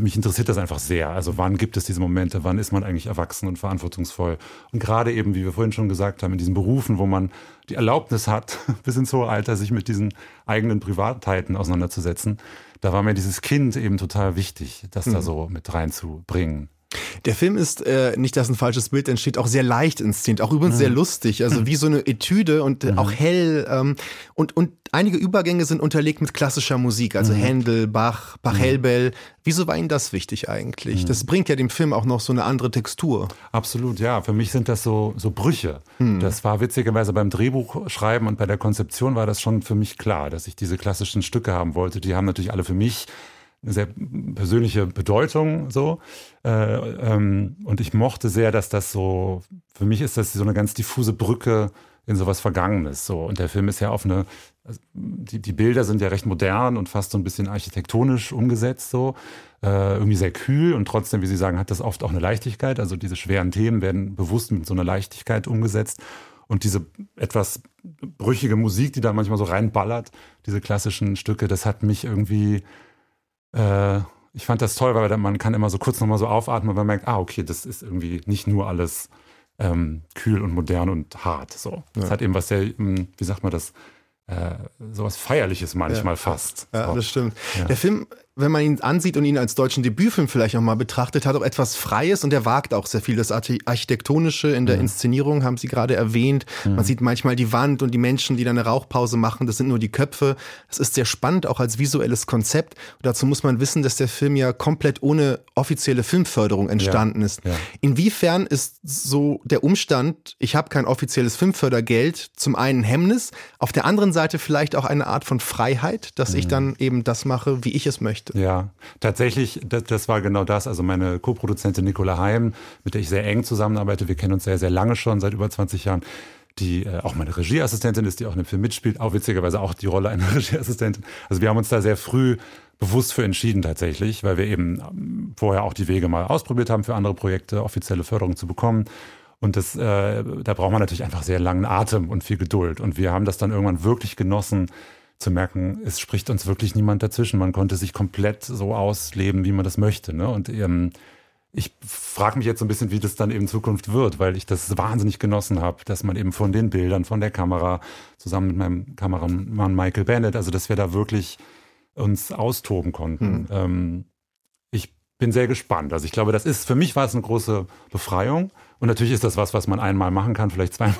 mich interessiert das einfach sehr. Also wann gibt es diese Momente, wann ist man eigentlich erwachsen und verantwortungsvoll? Und gerade eben, wie wir vorhin schon gesagt haben, in diesen Berufen, wo man die Erlaubnis hat, bis ins hohe Alter sich mit diesen eigenen Privatheiten auseinanderzusetzen, da war mir dieses Kind eben total wichtig, das mhm. da so mit reinzubringen. Der Film ist, äh, nicht dass ein falsches Bild entsteht, auch sehr leicht inszeniert, auch übrigens mhm. sehr lustig, also wie so eine Etüde und mhm. auch hell ähm, und, und einige Übergänge sind unterlegt mit klassischer Musik, also mhm. Händel, Bach, Pachelbel. Mhm. Wieso war Ihnen das wichtig eigentlich? Mhm. Das bringt ja dem Film auch noch so eine andere Textur. Absolut, ja. Für mich sind das so, so Brüche. Mhm. Das war witzigerweise beim Drehbuchschreiben und bei der Konzeption war das schon für mich klar, dass ich diese klassischen Stücke haben wollte. Die haben natürlich alle für mich eine sehr persönliche Bedeutung so. Äh, ähm, und ich mochte sehr, dass das so, für mich ist das so eine ganz diffuse Brücke in sowas Vergangenes. So. Und der Film ist ja auf eine, die, die Bilder sind ja recht modern und fast so ein bisschen architektonisch umgesetzt, so. Äh, irgendwie sehr kühl und trotzdem, wie Sie sagen, hat das oft auch eine Leichtigkeit. Also diese schweren Themen werden bewusst mit so einer Leichtigkeit umgesetzt. Und diese etwas brüchige Musik, die da manchmal so reinballert, diese klassischen Stücke, das hat mich irgendwie äh, ich fand das toll, weil man kann immer so kurz nochmal so aufatmen, weil man merkt, ah, okay, das ist irgendwie nicht nur alles ähm, kühl und modern und hart. So. Das ja. hat eben was sehr, hm, wie sagt man das, äh, sowas Feierliches manchmal ja. fast. Ja, so. das stimmt. Ja. Der Film wenn man ihn ansieht und ihn als deutschen Debütfilm vielleicht auch mal betrachtet, hat auch etwas Freies und er wagt auch sehr viel. Das Architektonische in der mhm. Inszenierung haben Sie gerade erwähnt. Mhm. Man sieht manchmal die Wand und die Menschen, die da eine Rauchpause machen. Das sind nur die Köpfe. Es ist sehr spannend, auch als visuelles Konzept. Und dazu muss man wissen, dass der Film ja komplett ohne offizielle Filmförderung entstanden ja. ist. Ja. Inwiefern ist so der Umstand, ich habe kein offizielles Filmfördergeld, zum einen Hemmnis, auf der anderen Seite vielleicht auch eine Art von Freiheit, dass mhm. ich dann eben das mache, wie ich es möchte? Möchte. Ja, tatsächlich, das, das war genau das. Also meine Co-Produzentin Nicola Heim, mit der ich sehr eng zusammenarbeite, wir kennen uns sehr, sehr lange schon, seit über 20 Jahren die äh, auch meine Regieassistentin ist, die auch in dem Film mitspielt, auch witzigerweise auch die Rolle einer Regieassistentin. Also wir haben uns da sehr früh bewusst für entschieden tatsächlich, weil wir eben ähm, vorher auch die Wege mal ausprobiert haben, für andere Projekte offizielle Förderung zu bekommen. Und das, äh, da braucht man natürlich einfach sehr langen Atem und viel Geduld. Und wir haben das dann irgendwann wirklich genossen, zu merken, es spricht uns wirklich niemand dazwischen. Man konnte sich komplett so ausleben, wie man das möchte. Ne? Und ähm, ich frage mich jetzt so ein bisschen, wie das dann eben in Zukunft wird, weil ich das wahnsinnig genossen habe, dass man eben von den Bildern, von der Kamera, zusammen mit meinem Kameramann Michael Bennett, also dass wir da wirklich uns austoben konnten. Mhm. Ähm, bin sehr gespannt. Also ich glaube, das ist, für mich war es eine große Befreiung. Und natürlich ist das was, was man einmal machen kann, vielleicht zweimal.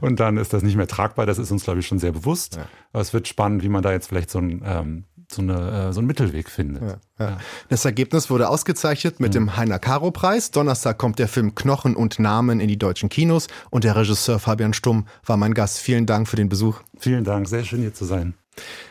Und dann ist das nicht mehr tragbar. Das ist uns, glaube ich, schon sehr bewusst. Ja. Aber es wird spannend, wie man da jetzt vielleicht so ein ähm, so, eine, äh, so einen Mittelweg findet. Ja, ja. Das Ergebnis wurde ausgezeichnet mit mhm. dem Heiner Caro Preis. Donnerstag kommt der Film Knochen und Namen in die deutschen Kinos und der Regisseur Fabian Stumm war mein Gast. Vielen Dank für den Besuch. Vielen Dank, sehr schön hier zu sein.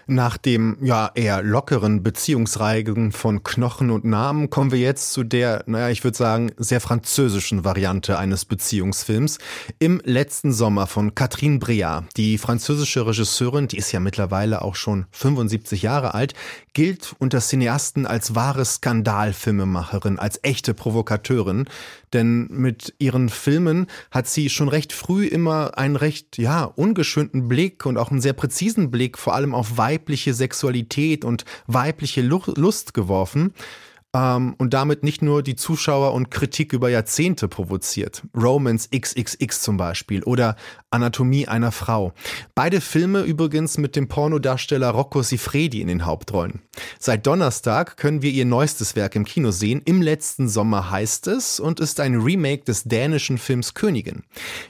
Nach dem ja eher lockeren Beziehungsreigen von Knochen und Namen kommen wir jetzt zu der, naja, ich würde sagen, sehr französischen Variante eines Beziehungsfilms. Im letzten Sommer von Catherine Breillat. Die französische Regisseurin, die ist ja mittlerweile auch schon 75 Jahre alt, gilt unter Cineasten als wahre Skandalfilmemacherin, als echte Provokateurin. Denn mit ihren Filmen hat sie schon recht früh immer einen recht, ja, ungeschönten Blick und auch einen sehr präzisen Blick vor allem auf weibliche Sexualität und weibliche Lust geworfen ähm, und damit nicht nur die Zuschauer und Kritik über Jahrzehnte provoziert. Romance XXX zum Beispiel oder Anatomie einer Frau. Beide Filme übrigens mit dem Pornodarsteller Rocco Sifredi in den Hauptrollen. Seit Donnerstag können wir ihr neuestes Werk im Kino sehen. Im letzten Sommer heißt es und ist ein Remake des dänischen Films Königin.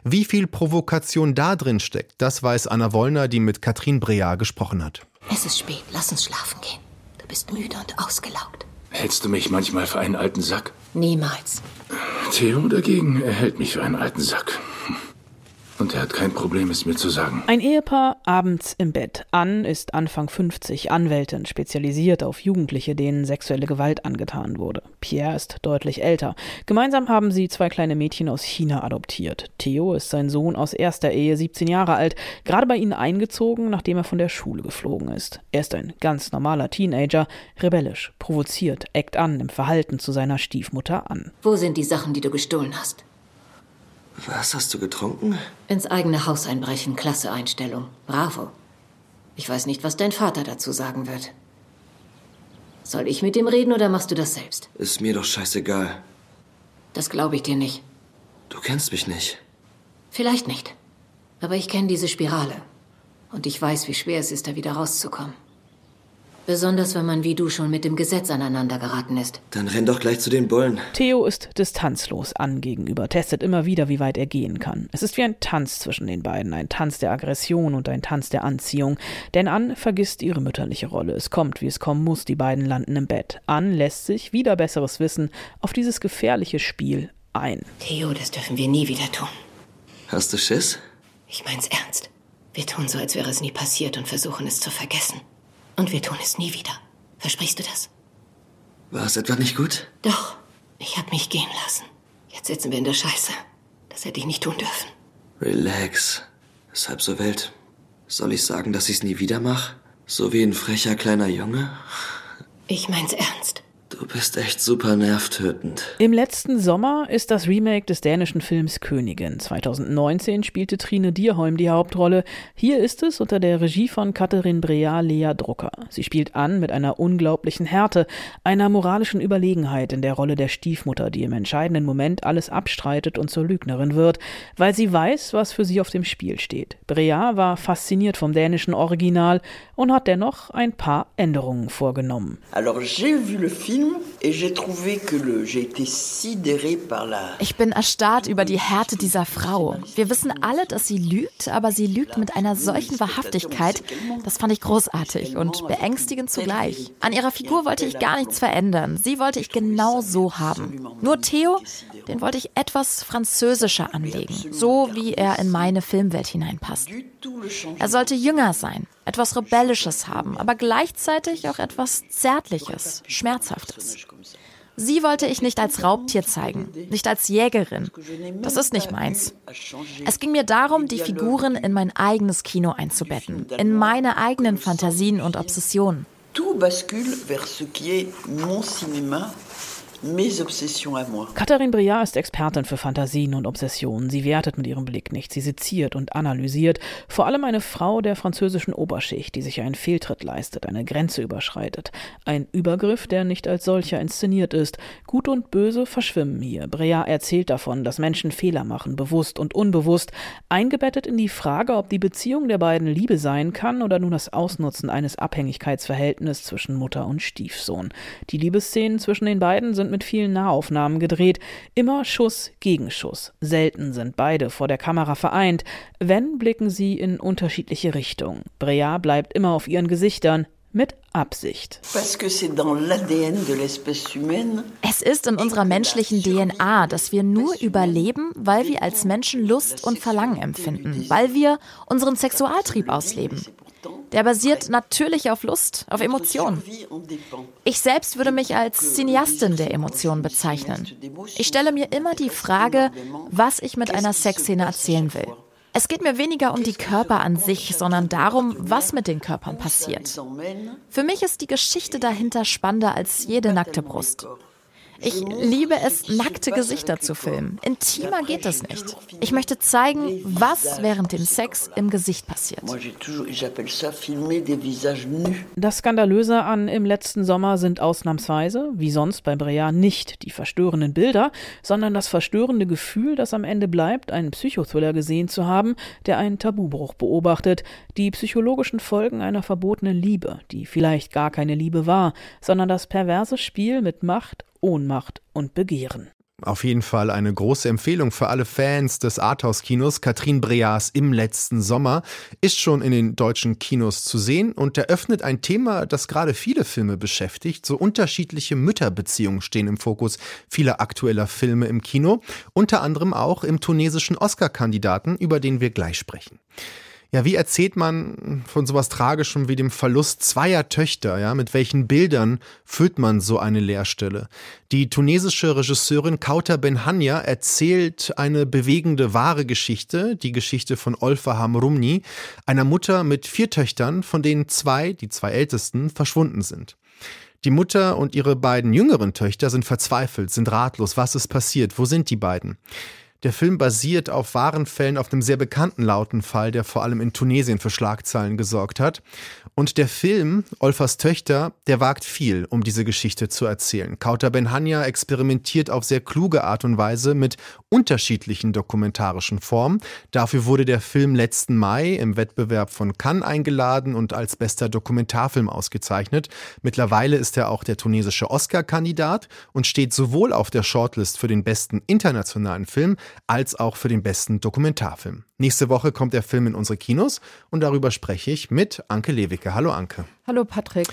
Wie viel Provokation da drin steckt, das weiß Anna Wollner, die mit Katrin Brear gesprochen hat. Es ist spät, lass uns schlafen gehen. Du bist müde und ausgelaugt. Hältst du mich manchmal für einen alten Sack? Niemals. Theo dagegen, er hält mich für einen alten Sack. Und er hat kein Problem, es mir zu sagen. Ein Ehepaar abends im Bett. Ann ist Anfang 50, Anwältin, spezialisiert auf Jugendliche, denen sexuelle Gewalt angetan wurde. Pierre ist deutlich älter. Gemeinsam haben sie zwei kleine Mädchen aus China adoptiert. Theo ist sein Sohn aus erster Ehe, 17 Jahre alt, gerade bei ihnen eingezogen, nachdem er von der Schule geflogen ist. Er ist ein ganz normaler Teenager, rebellisch, provoziert, eckt an im Verhalten zu seiner Stiefmutter an. Wo sind die Sachen, die du gestohlen hast? Was hast du getrunken? Ins eigene Haus einbrechen, klasse Einstellung. Bravo. Ich weiß nicht, was dein Vater dazu sagen wird. Soll ich mit ihm reden oder machst du das selbst? Ist mir doch scheißegal. Das glaube ich dir nicht. Du kennst mich nicht. Vielleicht nicht. Aber ich kenne diese Spirale. Und ich weiß, wie schwer es ist, da wieder rauszukommen. Besonders wenn man wie du schon mit dem Gesetz aneinander geraten ist. Dann renn doch gleich zu den Bullen. Theo ist distanzlos an gegenüber, testet immer wieder, wie weit er gehen kann. Es ist wie ein Tanz zwischen den beiden, ein Tanz der Aggression und ein Tanz der Anziehung. Denn Ann vergisst ihre mütterliche Rolle. Es kommt, wie es kommen muss, die beiden landen im Bett. Ann lässt sich, wieder besseres Wissen, auf dieses gefährliche Spiel ein. Theo, das dürfen wir nie wieder tun. Hast du Schiss? Ich mein's ernst. Wir tun so, als wäre es nie passiert und versuchen es zu vergessen. Und wir tun es nie wieder. Versprichst du das? War es etwa nicht gut? Doch. Ich hab mich gehen lassen. Jetzt sitzen wir in der Scheiße. Das hätte ich nicht tun dürfen. Relax. Ist halb so wild. Soll ich sagen, dass ich's nie wieder mach? So wie ein frecher kleiner Junge? Ich mein's ernst. Du bist echt super nervtötend. Im letzten Sommer ist das Remake des dänischen Films Königin. 2019 spielte Trine Dierholm die Hauptrolle. Hier ist es unter der Regie von Katharin Brea Lea Drucker. Sie spielt an mit einer unglaublichen Härte, einer moralischen Überlegenheit in der Rolle der Stiefmutter, die im entscheidenden Moment alles abstreitet und zur Lügnerin wird, weil sie weiß, was für sie auf dem Spiel steht. Brea war fasziniert vom dänischen Original und hat dennoch ein paar Änderungen vorgenommen. Alors j'ai vu le film ich bin erstarrt über die Härte dieser Frau. Wir wissen alle, dass sie lügt, aber sie lügt mit einer solchen Wahrhaftigkeit. Das fand ich großartig und beängstigend zugleich. An ihrer Figur wollte ich gar nichts verändern. Sie wollte ich genau so haben. Nur Theo, Den wollte ich etwas französischer anlegen, so wie er in meine Filmwelt hineinpasst. Er sollte jünger sein, etwas Rebellisches haben, aber gleichzeitig auch etwas Zärtliches, Schmerzhaftes. Sie wollte ich nicht als Raubtier zeigen, nicht als Jägerin. Das ist nicht meins. Es ging mir darum, die Figuren in mein eigenes Kino einzubetten, in meine eigenen Fantasien und Obsessionen. Tout bascule vers ce qui est mon cinéma Mes obsessions à moi. Katharin Briard ist Expertin für Fantasien und Obsessionen. Sie wertet mit ihrem Blick nicht. Sie seziert und analysiert. Vor allem eine Frau der französischen Oberschicht, die sich einen Fehltritt leistet, eine Grenze überschreitet. Ein Übergriff, der nicht als solcher inszeniert ist. Gut und Böse verschwimmen hier. Briard erzählt davon, dass Menschen Fehler machen, bewusst und unbewusst, eingebettet in die Frage, ob die Beziehung der beiden Liebe sein kann oder nun das Ausnutzen eines Abhängigkeitsverhältnisses zwischen Mutter und Stiefsohn. Die Liebesszenen zwischen den beiden sind mit vielen Nahaufnahmen gedreht. Immer Schuss gegen Schuss. Selten sind beide vor der Kamera vereint. Wenn, blicken sie in unterschiedliche Richtungen. Brea bleibt immer auf ihren Gesichtern, mit Absicht. Es ist in unserer menschlichen DNA, dass wir nur überleben, weil wir als Menschen Lust und Verlangen empfinden, weil wir unseren Sexualtrieb ausleben. Der basiert natürlich auf Lust, auf Emotionen. Ich selbst würde mich als Cineastin der Emotionen bezeichnen. Ich stelle mir immer die Frage, was ich mit einer Sexszene erzählen will. Es geht mir weniger um die Körper an sich, sondern darum, was mit den Körpern passiert. Für mich ist die Geschichte dahinter spannender als jede nackte Brust. Ich liebe es, nackte Gesichter zu filmen. Intimer geht es nicht. Ich möchte zeigen, was während dem Sex im Gesicht passiert. Das Skandalöse an Im letzten Sommer sind ausnahmsweise, wie sonst bei Brea, nicht die verstörenden Bilder, sondern das verstörende Gefühl, das am Ende bleibt, einen Psychothriller gesehen zu haben, der einen Tabubruch beobachtet, die psychologischen Folgen einer verbotenen Liebe, die vielleicht gar keine Liebe war, sondern das perverse Spiel mit Macht, Ohnmacht und Begehren. Auf jeden Fall eine große Empfehlung für alle Fans des Arthouse-Kinos. Katrin Breas im letzten Sommer ist schon in den deutschen Kinos zu sehen und eröffnet ein Thema, das gerade viele Filme beschäftigt. So unterschiedliche Mütterbeziehungen stehen im Fokus vieler aktueller Filme im Kino, unter anderem auch im tunesischen Oscar-Kandidaten, über den wir gleich sprechen. Ja, wie erzählt man von sowas Tragischem wie dem Verlust zweier Töchter? Ja, mit welchen Bildern füllt man so eine Leerstelle? Die tunesische Regisseurin Kauta Benhania erzählt eine bewegende wahre Geschichte, die Geschichte von Olfa Hamrumni, einer Mutter mit vier Töchtern, von denen zwei, die zwei ältesten, verschwunden sind. Die Mutter und ihre beiden jüngeren Töchter sind verzweifelt, sind ratlos. Was ist passiert? Wo sind die beiden? Der Film basiert auf wahren Fällen auf einem sehr bekannten Lautenfall, der vor allem in Tunesien für Schlagzeilen gesorgt hat. Und der Film, Olfers Töchter, der wagt viel, um diese Geschichte zu erzählen. Kauter Benhania experimentiert auf sehr kluge Art und Weise mit unterschiedlichen dokumentarischen Formen. Dafür wurde der Film letzten Mai im Wettbewerb von Cannes eingeladen und als bester Dokumentarfilm ausgezeichnet. Mittlerweile ist er auch der tunesische Oscar-Kandidat und steht sowohl auf der Shortlist für den besten internationalen Film als auch für den besten Dokumentarfilm. Nächste Woche kommt der Film in unsere Kinos und darüber spreche ich mit Anke Lewicke. Hallo Anke. Hallo Patrick.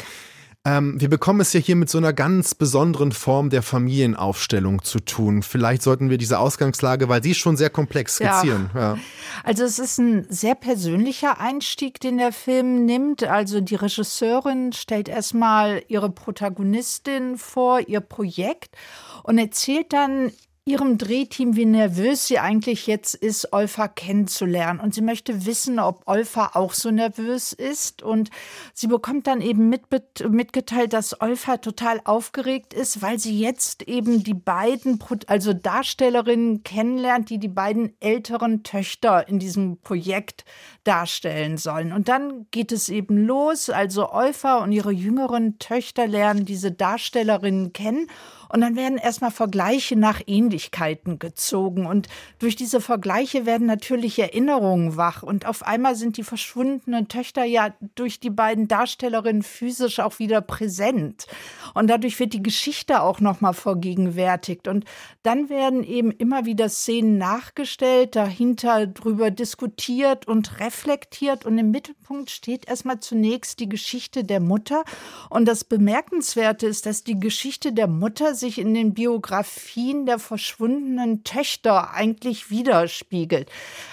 Ähm, wir bekommen es ja hier mit so einer ganz besonderen Form der Familienaufstellung zu tun. Vielleicht sollten wir diese Ausgangslage, weil sie ist schon sehr komplex skizzieren. Ja. ja. Also es ist ein sehr persönlicher Einstieg, den der Film nimmt. Also die Regisseurin stellt erstmal ihre Protagonistin vor, ihr Projekt und erzählt dann ihrem Drehteam, wie nervös sie eigentlich jetzt ist, Olfa kennenzulernen. Und sie möchte wissen, ob Olfa auch so nervös ist. Und sie bekommt dann eben mit, mitgeteilt, dass Olfa total aufgeregt ist, weil sie jetzt eben die beiden, also Darstellerinnen kennenlernt, die die beiden älteren Töchter in diesem Projekt darstellen sollen. Und dann geht es eben los. Also Olfa und ihre jüngeren Töchter lernen diese Darstellerinnen kennen. Und dann werden erstmal Vergleiche nach Ähnlichkeiten gezogen. Und durch diese Vergleiche werden natürlich Erinnerungen wach. Und auf einmal sind die verschwundenen Töchter ja durch die beiden Darstellerinnen physisch auch wieder präsent. Und dadurch wird die Geschichte auch nochmal vergegenwärtigt. Und dann werden eben immer wieder Szenen nachgestellt, dahinter drüber diskutiert und reflektiert. Und im Mittelpunkt steht erstmal zunächst die Geschichte der Mutter. Und das Bemerkenswerte ist, dass die Geschichte der Mutter sich in den Biografien der verschwundenen Töchter eigentlich widerspiegelt.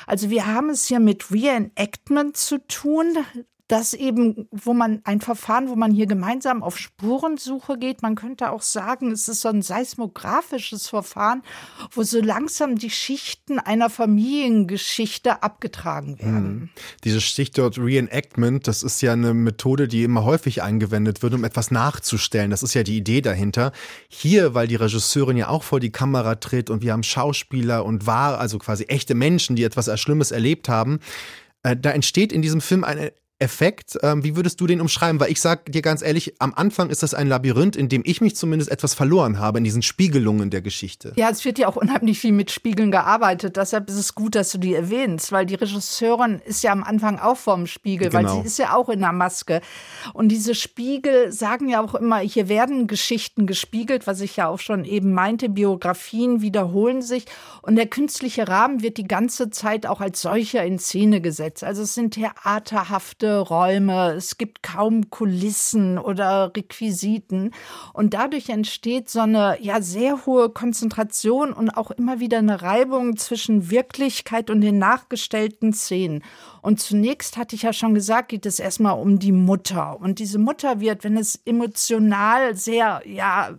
Also wir haben es hier mit Reenactment zu tun das eben, wo man ein Verfahren, wo man hier gemeinsam auf Spurensuche geht. Man könnte auch sagen, es ist so ein seismografisches Verfahren, wo so langsam die Schichten einer Familiengeschichte abgetragen werden. Mhm. Dieses Stichwort Reenactment, das ist ja eine Methode, die immer häufig eingewendet wird, um etwas nachzustellen. Das ist ja die Idee dahinter. Hier, weil die Regisseurin ja auch vor die Kamera tritt und wir haben Schauspieler und wahr, also quasi echte Menschen, die etwas Schlimmes erlebt haben, äh, da entsteht in diesem Film eine Effekt. Ähm, wie würdest du den umschreiben? Weil ich sag dir ganz ehrlich, am Anfang ist das ein Labyrinth, in dem ich mich zumindest etwas verloren habe, in diesen Spiegelungen der Geschichte. Ja, es wird ja auch unheimlich viel mit Spiegeln gearbeitet. Deshalb ist es gut, dass du die erwähnst, weil die Regisseurin ist ja am Anfang auch vorm Spiegel, genau. weil sie ist ja auch in der Maske. Und diese Spiegel sagen ja auch immer, hier werden Geschichten gespiegelt, was ich ja auch schon eben meinte, Biografien wiederholen sich. Und der künstliche Rahmen wird die ganze Zeit auch als solcher in Szene gesetzt. Also es sind theaterhafte Räume, es gibt kaum Kulissen oder Requisiten. Und dadurch entsteht so eine ja sehr hohe Konzentration und auch immer wieder eine Reibung zwischen Wirklichkeit und den nachgestellten Szenen. Und zunächst hatte ich ja schon gesagt, geht es erstmal um die Mutter. Und diese Mutter wird, wenn es emotional sehr, ja,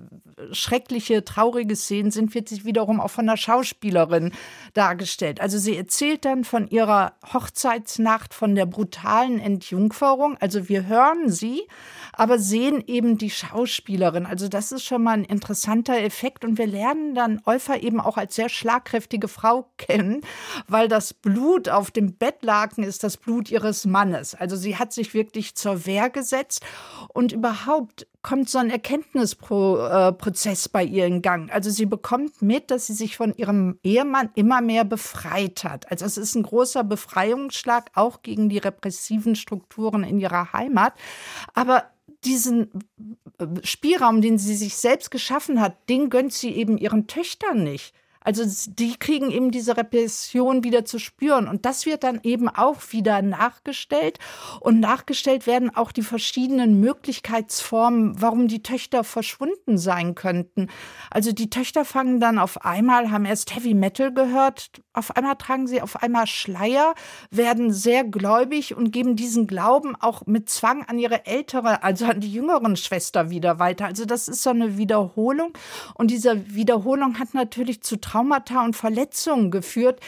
schreckliche, traurige Szenen sind, wird sich wiederum auch von der Schauspielerin dargestellt. Also sie erzählt dann von ihrer Hochzeitsnacht, von der brutalen Entjungferung. Also wir hören sie, aber sehen eben die Schauspielerin. Also das ist schon mal ein interessanter Effekt. Und wir lernen dann Olfa eben auch als sehr schlagkräftige Frau kennen, weil das Blut auf dem Bettlaken ist das Blut ihres Mannes. Also sie hat sich wirklich zur Wehr gesetzt und überhaupt kommt so ein Erkenntnisprozess bei ihr in Gang. Also sie bekommt mit, dass sie sich von ihrem Ehemann immer mehr befreit hat. Also es ist ein großer Befreiungsschlag auch gegen die repressiven Strukturen in ihrer Heimat. Aber diesen Spielraum, den sie sich selbst geschaffen hat, den gönnt sie eben ihren Töchtern nicht. Also die kriegen eben diese Repression wieder zu spüren. Und das wird dann eben auch wieder nachgestellt. Und nachgestellt werden auch die verschiedenen Möglichkeitsformen, warum die Töchter verschwunden sein könnten. Also die Töchter fangen dann auf einmal, haben erst Heavy Metal gehört, auf einmal tragen sie auf einmal Schleier, werden sehr gläubig und geben diesen Glauben auch mit Zwang an ihre ältere, also an die jüngeren Schwester wieder weiter. Also das ist so eine Wiederholung. Und diese Wiederholung hat natürlich zu Traumata und Verletzungen geführt,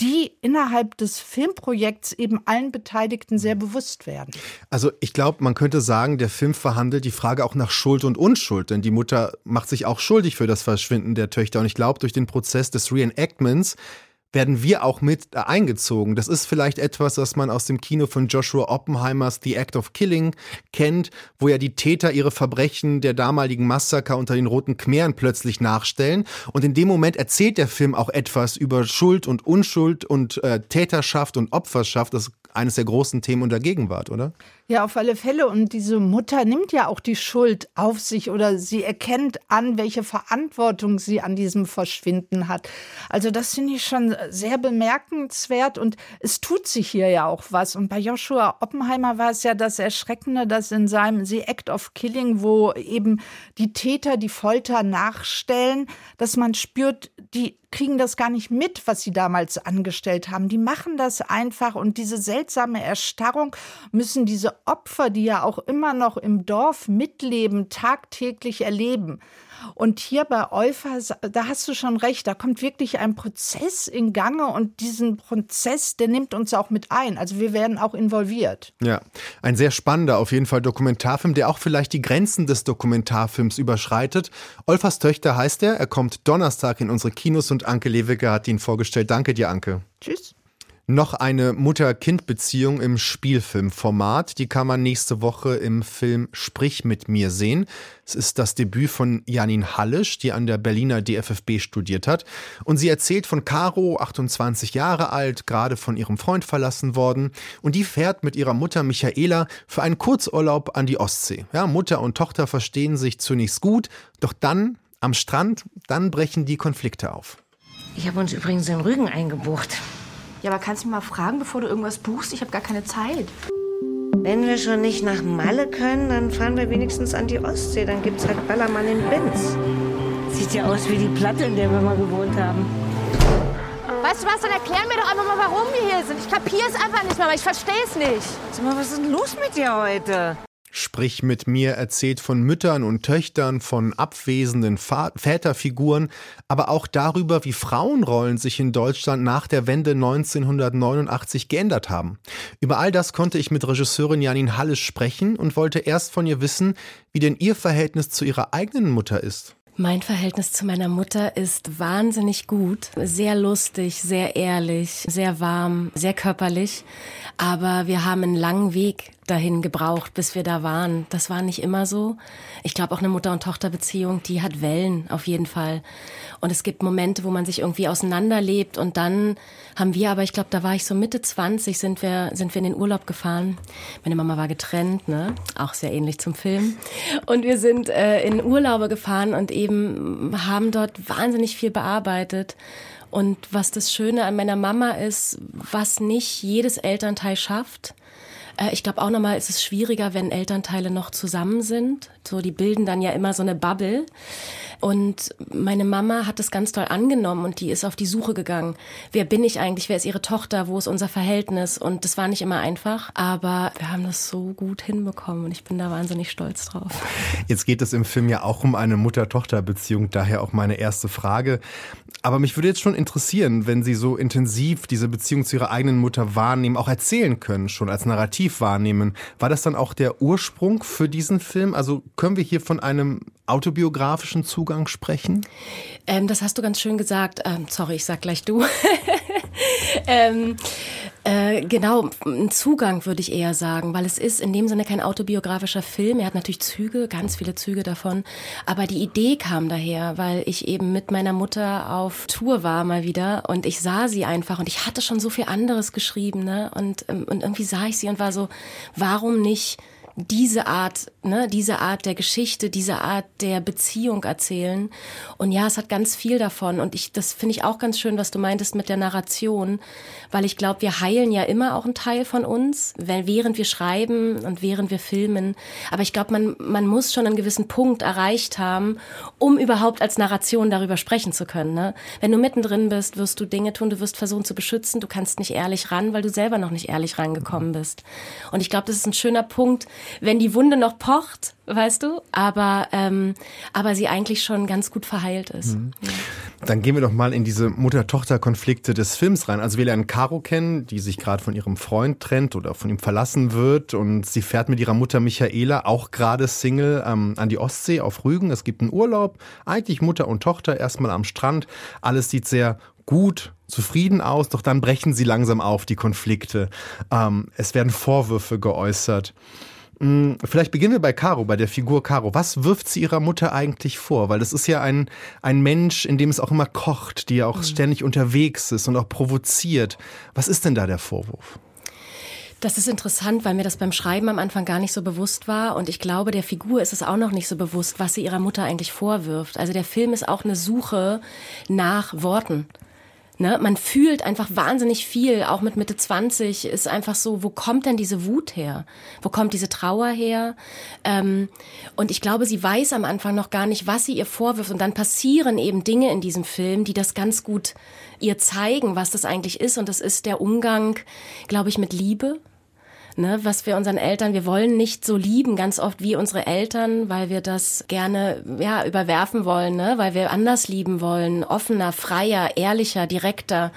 die innerhalb des Filmprojekts eben allen Beteiligten sehr bewusst werden. Also ich glaube, man könnte sagen, der Film verhandelt die Frage auch nach Schuld und Unschuld, denn die Mutter macht sich auch schuldig für das Verschwinden der Töchter. Und ich glaube, durch den Prozess des Reenactments werden wir auch mit eingezogen. Das ist vielleicht etwas, was man aus dem Kino von Joshua Oppenheimers The Act of Killing kennt, wo ja die Täter ihre Verbrechen der damaligen Massaker unter den Roten Khmeren plötzlich nachstellen. Und in dem Moment erzählt der Film auch etwas über Schuld und Unschuld und äh, Täterschaft und Opferschaft. Das eines der großen Themen unter Gegenwart, oder? Ja, auf alle Fälle. Und diese Mutter nimmt ja auch die Schuld auf sich oder sie erkennt an, welche Verantwortung sie an diesem Verschwinden hat. Also das finde ich schon sehr bemerkenswert und es tut sich hier ja auch was. Und bei Joshua Oppenheimer war es ja das Erschreckende, dass in seinem The Act of Killing, wo eben die Täter die Folter nachstellen, dass man spürt, die kriegen das gar nicht mit, was sie damals angestellt haben. Die machen das einfach und diese seltsame Erstarrung müssen diese Opfer, die ja auch immer noch im Dorf mitleben, tagtäglich erleben. Und hier bei Eufa, da hast du schon recht, da kommt wirklich ein Prozess in Gange und diesen Prozess, der nimmt uns auch mit ein. Also wir werden auch involviert. Ja, ein sehr spannender auf jeden Fall Dokumentarfilm, der auch vielleicht die Grenzen des Dokumentarfilms überschreitet. Olfas Töchter heißt er, er kommt Donnerstag in unsere Kinos und Anke Lewicke hat ihn vorgestellt. Danke dir, Anke. Tschüss. Noch eine Mutter-Kind-Beziehung im Spielfilmformat. Die kann man nächste Woche im Film Sprich mit mir sehen. Es ist das Debüt von Janin Hallisch, die an der Berliner DFFB studiert hat. Und sie erzählt von Caro, 28 Jahre alt, gerade von ihrem Freund verlassen worden. Und die fährt mit ihrer Mutter Michaela für einen Kurzurlaub an die Ostsee. Ja, Mutter und Tochter verstehen sich zunächst gut, doch dann am Strand, dann brechen die Konflikte auf. Ich habe uns übrigens den Rügen eingebucht. Ja, aber kannst du mich mal fragen, bevor du irgendwas buchst? Ich habe gar keine Zeit. Wenn wir schon nicht nach Malle können, dann fahren wir wenigstens an die Ostsee. Dann gibt's halt Ballermann in Binz. Sieht ja aus wie die Platte, in der wir mal gewohnt haben. Weißt du was, dann erklär mir doch einfach mal, warum wir hier sind. Ich kapiere es einfach nicht mehr, aber ich verstehe es nicht. Sag mal, was ist denn los mit dir heute? Sprich mit mir erzählt von Müttern und Töchtern, von abwesenden Väterfiguren, aber auch darüber, wie Frauenrollen sich in Deutschland nach der Wende 1989 geändert haben. Über all das konnte ich mit Regisseurin Janine Halles sprechen und wollte erst von ihr wissen, wie denn ihr Verhältnis zu ihrer eigenen Mutter ist. Mein Verhältnis zu meiner Mutter ist wahnsinnig gut, sehr lustig, sehr ehrlich, sehr warm, sehr körperlich. Aber wir haben einen langen Weg dahin gebraucht, bis wir da waren. Das war nicht immer so. Ich glaube auch eine Mutter- und Tochterbeziehung, die hat Wellen auf jeden Fall. Und es gibt Momente, wo man sich irgendwie auseinanderlebt und dann haben wir aber, ich glaube, da war ich so Mitte 20, sind wir, sind wir in den Urlaub gefahren. Meine Mama war getrennt, ne? Auch sehr ähnlich zum Film. Und wir sind äh, in Urlaube gefahren und eben haben dort wahnsinnig viel bearbeitet. Und was das Schöne an meiner Mama ist, was nicht jedes Elternteil schafft, äh, ich glaube auch nochmal, ist es schwieriger, wenn Elternteile noch zusammen sind. So, die bilden dann ja immer so eine Bubble. Und meine Mama hat das ganz toll angenommen und die ist auf die Suche gegangen. Wer bin ich eigentlich? Wer ist ihre Tochter? Wo ist unser Verhältnis? Und das war nicht immer einfach, aber wir haben das so gut hinbekommen und ich bin da wahnsinnig stolz drauf. Jetzt geht es im Film ja auch um eine Mutter-Tochter-Beziehung, daher auch meine erste Frage. Aber mich würde jetzt schon interessieren, wenn Sie so intensiv diese Beziehung zu Ihrer eigenen Mutter wahrnehmen, auch erzählen können, schon als Narrativ wahrnehmen. War das dann auch der Ursprung für diesen Film? Also können wir hier von einem autobiografischen Zugang sprechen? Ähm, das hast du ganz schön gesagt. Ähm, sorry, ich sag gleich du. ähm, äh, genau, ein Zugang würde ich eher sagen, weil es ist in dem Sinne kein autobiografischer Film. Er hat natürlich Züge, ganz viele Züge davon. Aber die Idee kam daher, weil ich eben mit meiner Mutter auf Tour war mal wieder und ich sah sie einfach und ich hatte schon so viel anderes geschrieben, ne? Und, ähm, und irgendwie sah ich sie und war so, warum nicht diese Art, ne, diese Art der Geschichte, diese Art der Beziehung erzählen. Und ja, es hat ganz viel davon. Und ich, das finde ich auch ganz schön, was du meintest mit der Narration, weil ich glaube, wir heilen ja immer auch einen Teil von uns, während wir schreiben und während wir filmen. Aber ich glaube, man, man muss schon einen gewissen Punkt erreicht haben, um überhaupt als Narration darüber sprechen zu können. Ne? Wenn du mittendrin bist, wirst du Dinge tun, du wirst versuchen zu beschützen, du kannst nicht ehrlich ran, weil du selber noch nicht ehrlich rangekommen bist. Und ich glaube, das ist ein schöner Punkt, wenn die Wunde noch pocht, weißt du, aber, ähm, aber sie eigentlich schon ganz gut verheilt ist. Mhm. Dann gehen wir doch mal in diese Mutter-Tochter-Konflikte des Films rein. Also wir lernen Caro kennen, die sich gerade von ihrem Freund trennt oder von ihm verlassen wird und sie fährt mit ihrer Mutter Michaela, auch gerade Single, ähm, an die Ostsee auf Rügen. Es gibt einen Urlaub, eigentlich Mutter und Tochter erstmal am Strand. Alles sieht sehr gut, zufrieden aus, doch dann brechen sie langsam auf, die Konflikte. Ähm, es werden Vorwürfe geäußert. Hm, vielleicht beginnen wir bei Caro, bei der Figur Caro. Was wirft sie ihrer Mutter eigentlich vor? Weil das ist ja ein, ein Mensch, in dem es auch immer kocht, die ja auch mhm. ständig unterwegs ist und auch provoziert. Was ist denn da der Vorwurf? Das ist interessant, weil mir das beim Schreiben am Anfang gar nicht so bewusst war. Und ich glaube, der Figur ist es auch noch nicht so bewusst, was sie ihrer Mutter eigentlich vorwirft. Also der Film ist auch eine Suche nach Worten. Ne? Man fühlt einfach wahnsinnig viel, auch mit Mitte 20 ist einfach so, wo kommt denn diese Wut her? Wo kommt diese Trauer her? Ähm, und ich glaube, sie weiß am Anfang noch gar nicht, was sie ihr vorwirft. Und dann passieren eben Dinge in diesem Film, die das ganz gut ihr zeigen, was das eigentlich ist. Und das ist der Umgang, glaube ich, mit Liebe ne, was wir unseren Eltern, wir wollen nicht so lieben ganz oft wie unsere Eltern, weil wir das gerne ja überwerfen wollen, ne, weil wir anders lieben wollen, offener, freier, ehrlicher, direkter.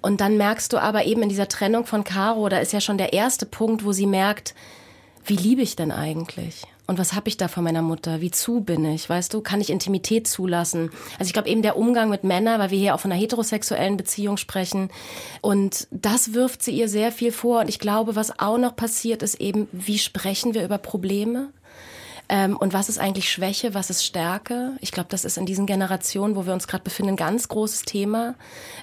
Und dann merkst du aber eben in dieser Trennung von Caro, da ist ja schon der erste Punkt, wo sie merkt, wie liebe ich denn eigentlich? Und was habe ich da von meiner Mutter? Wie zu bin ich? Weißt du, kann ich Intimität zulassen? Also ich glaube eben der Umgang mit Männern, weil wir hier auch von einer heterosexuellen Beziehung sprechen. Und das wirft sie ihr sehr viel vor. Und ich glaube, was auch noch passiert, ist eben, wie sprechen wir über Probleme? Ähm, und was ist eigentlich Schwäche, was ist Stärke? Ich glaube, das ist in diesen Generationen, wo wir uns gerade befinden, ein ganz großes Thema.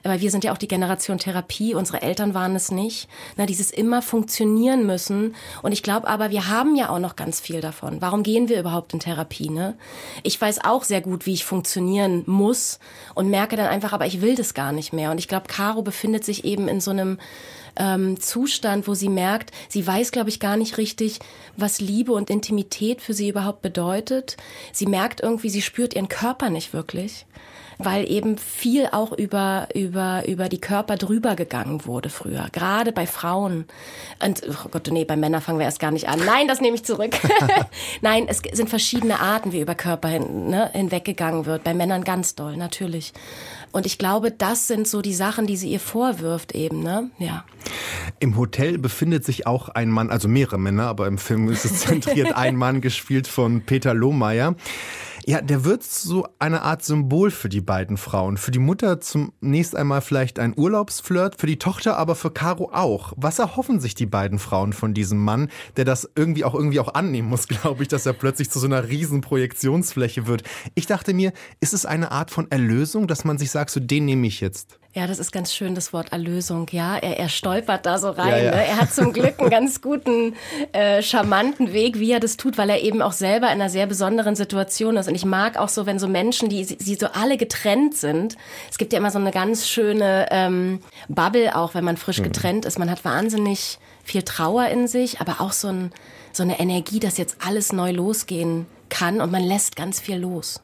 Weil wir sind ja auch die Generation Therapie, unsere Eltern waren es nicht. Na, dieses immer funktionieren müssen. Und ich glaube aber, wir haben ja auch noch ganz viel davon. Warum gehen wir überhaupt in Therapie? Ne? Ich weiß auch sehr gut, wie ich funktionieren muss und merke dann einfach, aber ich will das gar nicht mehr. Und ich glaube, Caro befindet sich eben in so einem ähm, Zustand, wo sie merkt, sie weiß, glaube ich, gar nicht richtig, was Liebe und Intimität für sie überhaupt bedeutet. Sie merkt irgendwie, sie spürt ihren Körper nicht wirklich weil eben viel auch über, über, über die Körper drüber gegangen wurde früher, gerade bei Frauen. Und, oh Gott, nee, bei Männern fangen wir erst gar nicht an. Nein, das nehme ich zurück. Nein, es sind verschiedene Arten, wie über Körper hin, ne, hinweggegangen wird. Bei Männern ganz doll, natürlich. Und ich glaube, das sind so die Sachen, die sie ihr vorwirft eben, ne? Ja. Im Hotel befindet sich auch ein Mann, also mehrere Männer, aber im Film ist es zentriert ein Mann, gespielt von Peter Lohmeier. Ja, der wird so eine Art Symbol für die beiden Frauen. Für die Mutter zunächst einmal vielleicht ein Urlaubsflirt, für die Tochter aber für Caro auch. Was erhoffen sich die beiden Frauen von diesem Mann, der das irgendwie auch irgendwie auch annehmen muss, glaube ich, dass er plötzlich zu so einer riesen Projektionsfläche wird. Ich dachte mir, ist es eine Art von Erlösung, dass man sich sagt, so den nehme ich jetzt? Ja, das ist ganz schön, das Wort Erlösung. Ja, er, er stolpert da so rein. Ja, ja. Ne? Er hat zum Glück einen ganz guten, äh, charmanten Weg, wie er das tut, weil er eben auch selber in einer sehr besonderen Situation ist. Und ich mag auch so, wenn so Menschen, die, die so alle getrennt sind. Es gibt ja immer so eine ganz schöne ähm, Bubble, auch wenn man frisch mhm. getrennt ist. Man hat wahnsinnig viel Trauer in sich, aber auch so, ein, so eine Energie, dass jetzt alles neu losgehen kann und man lässt ganz viel los.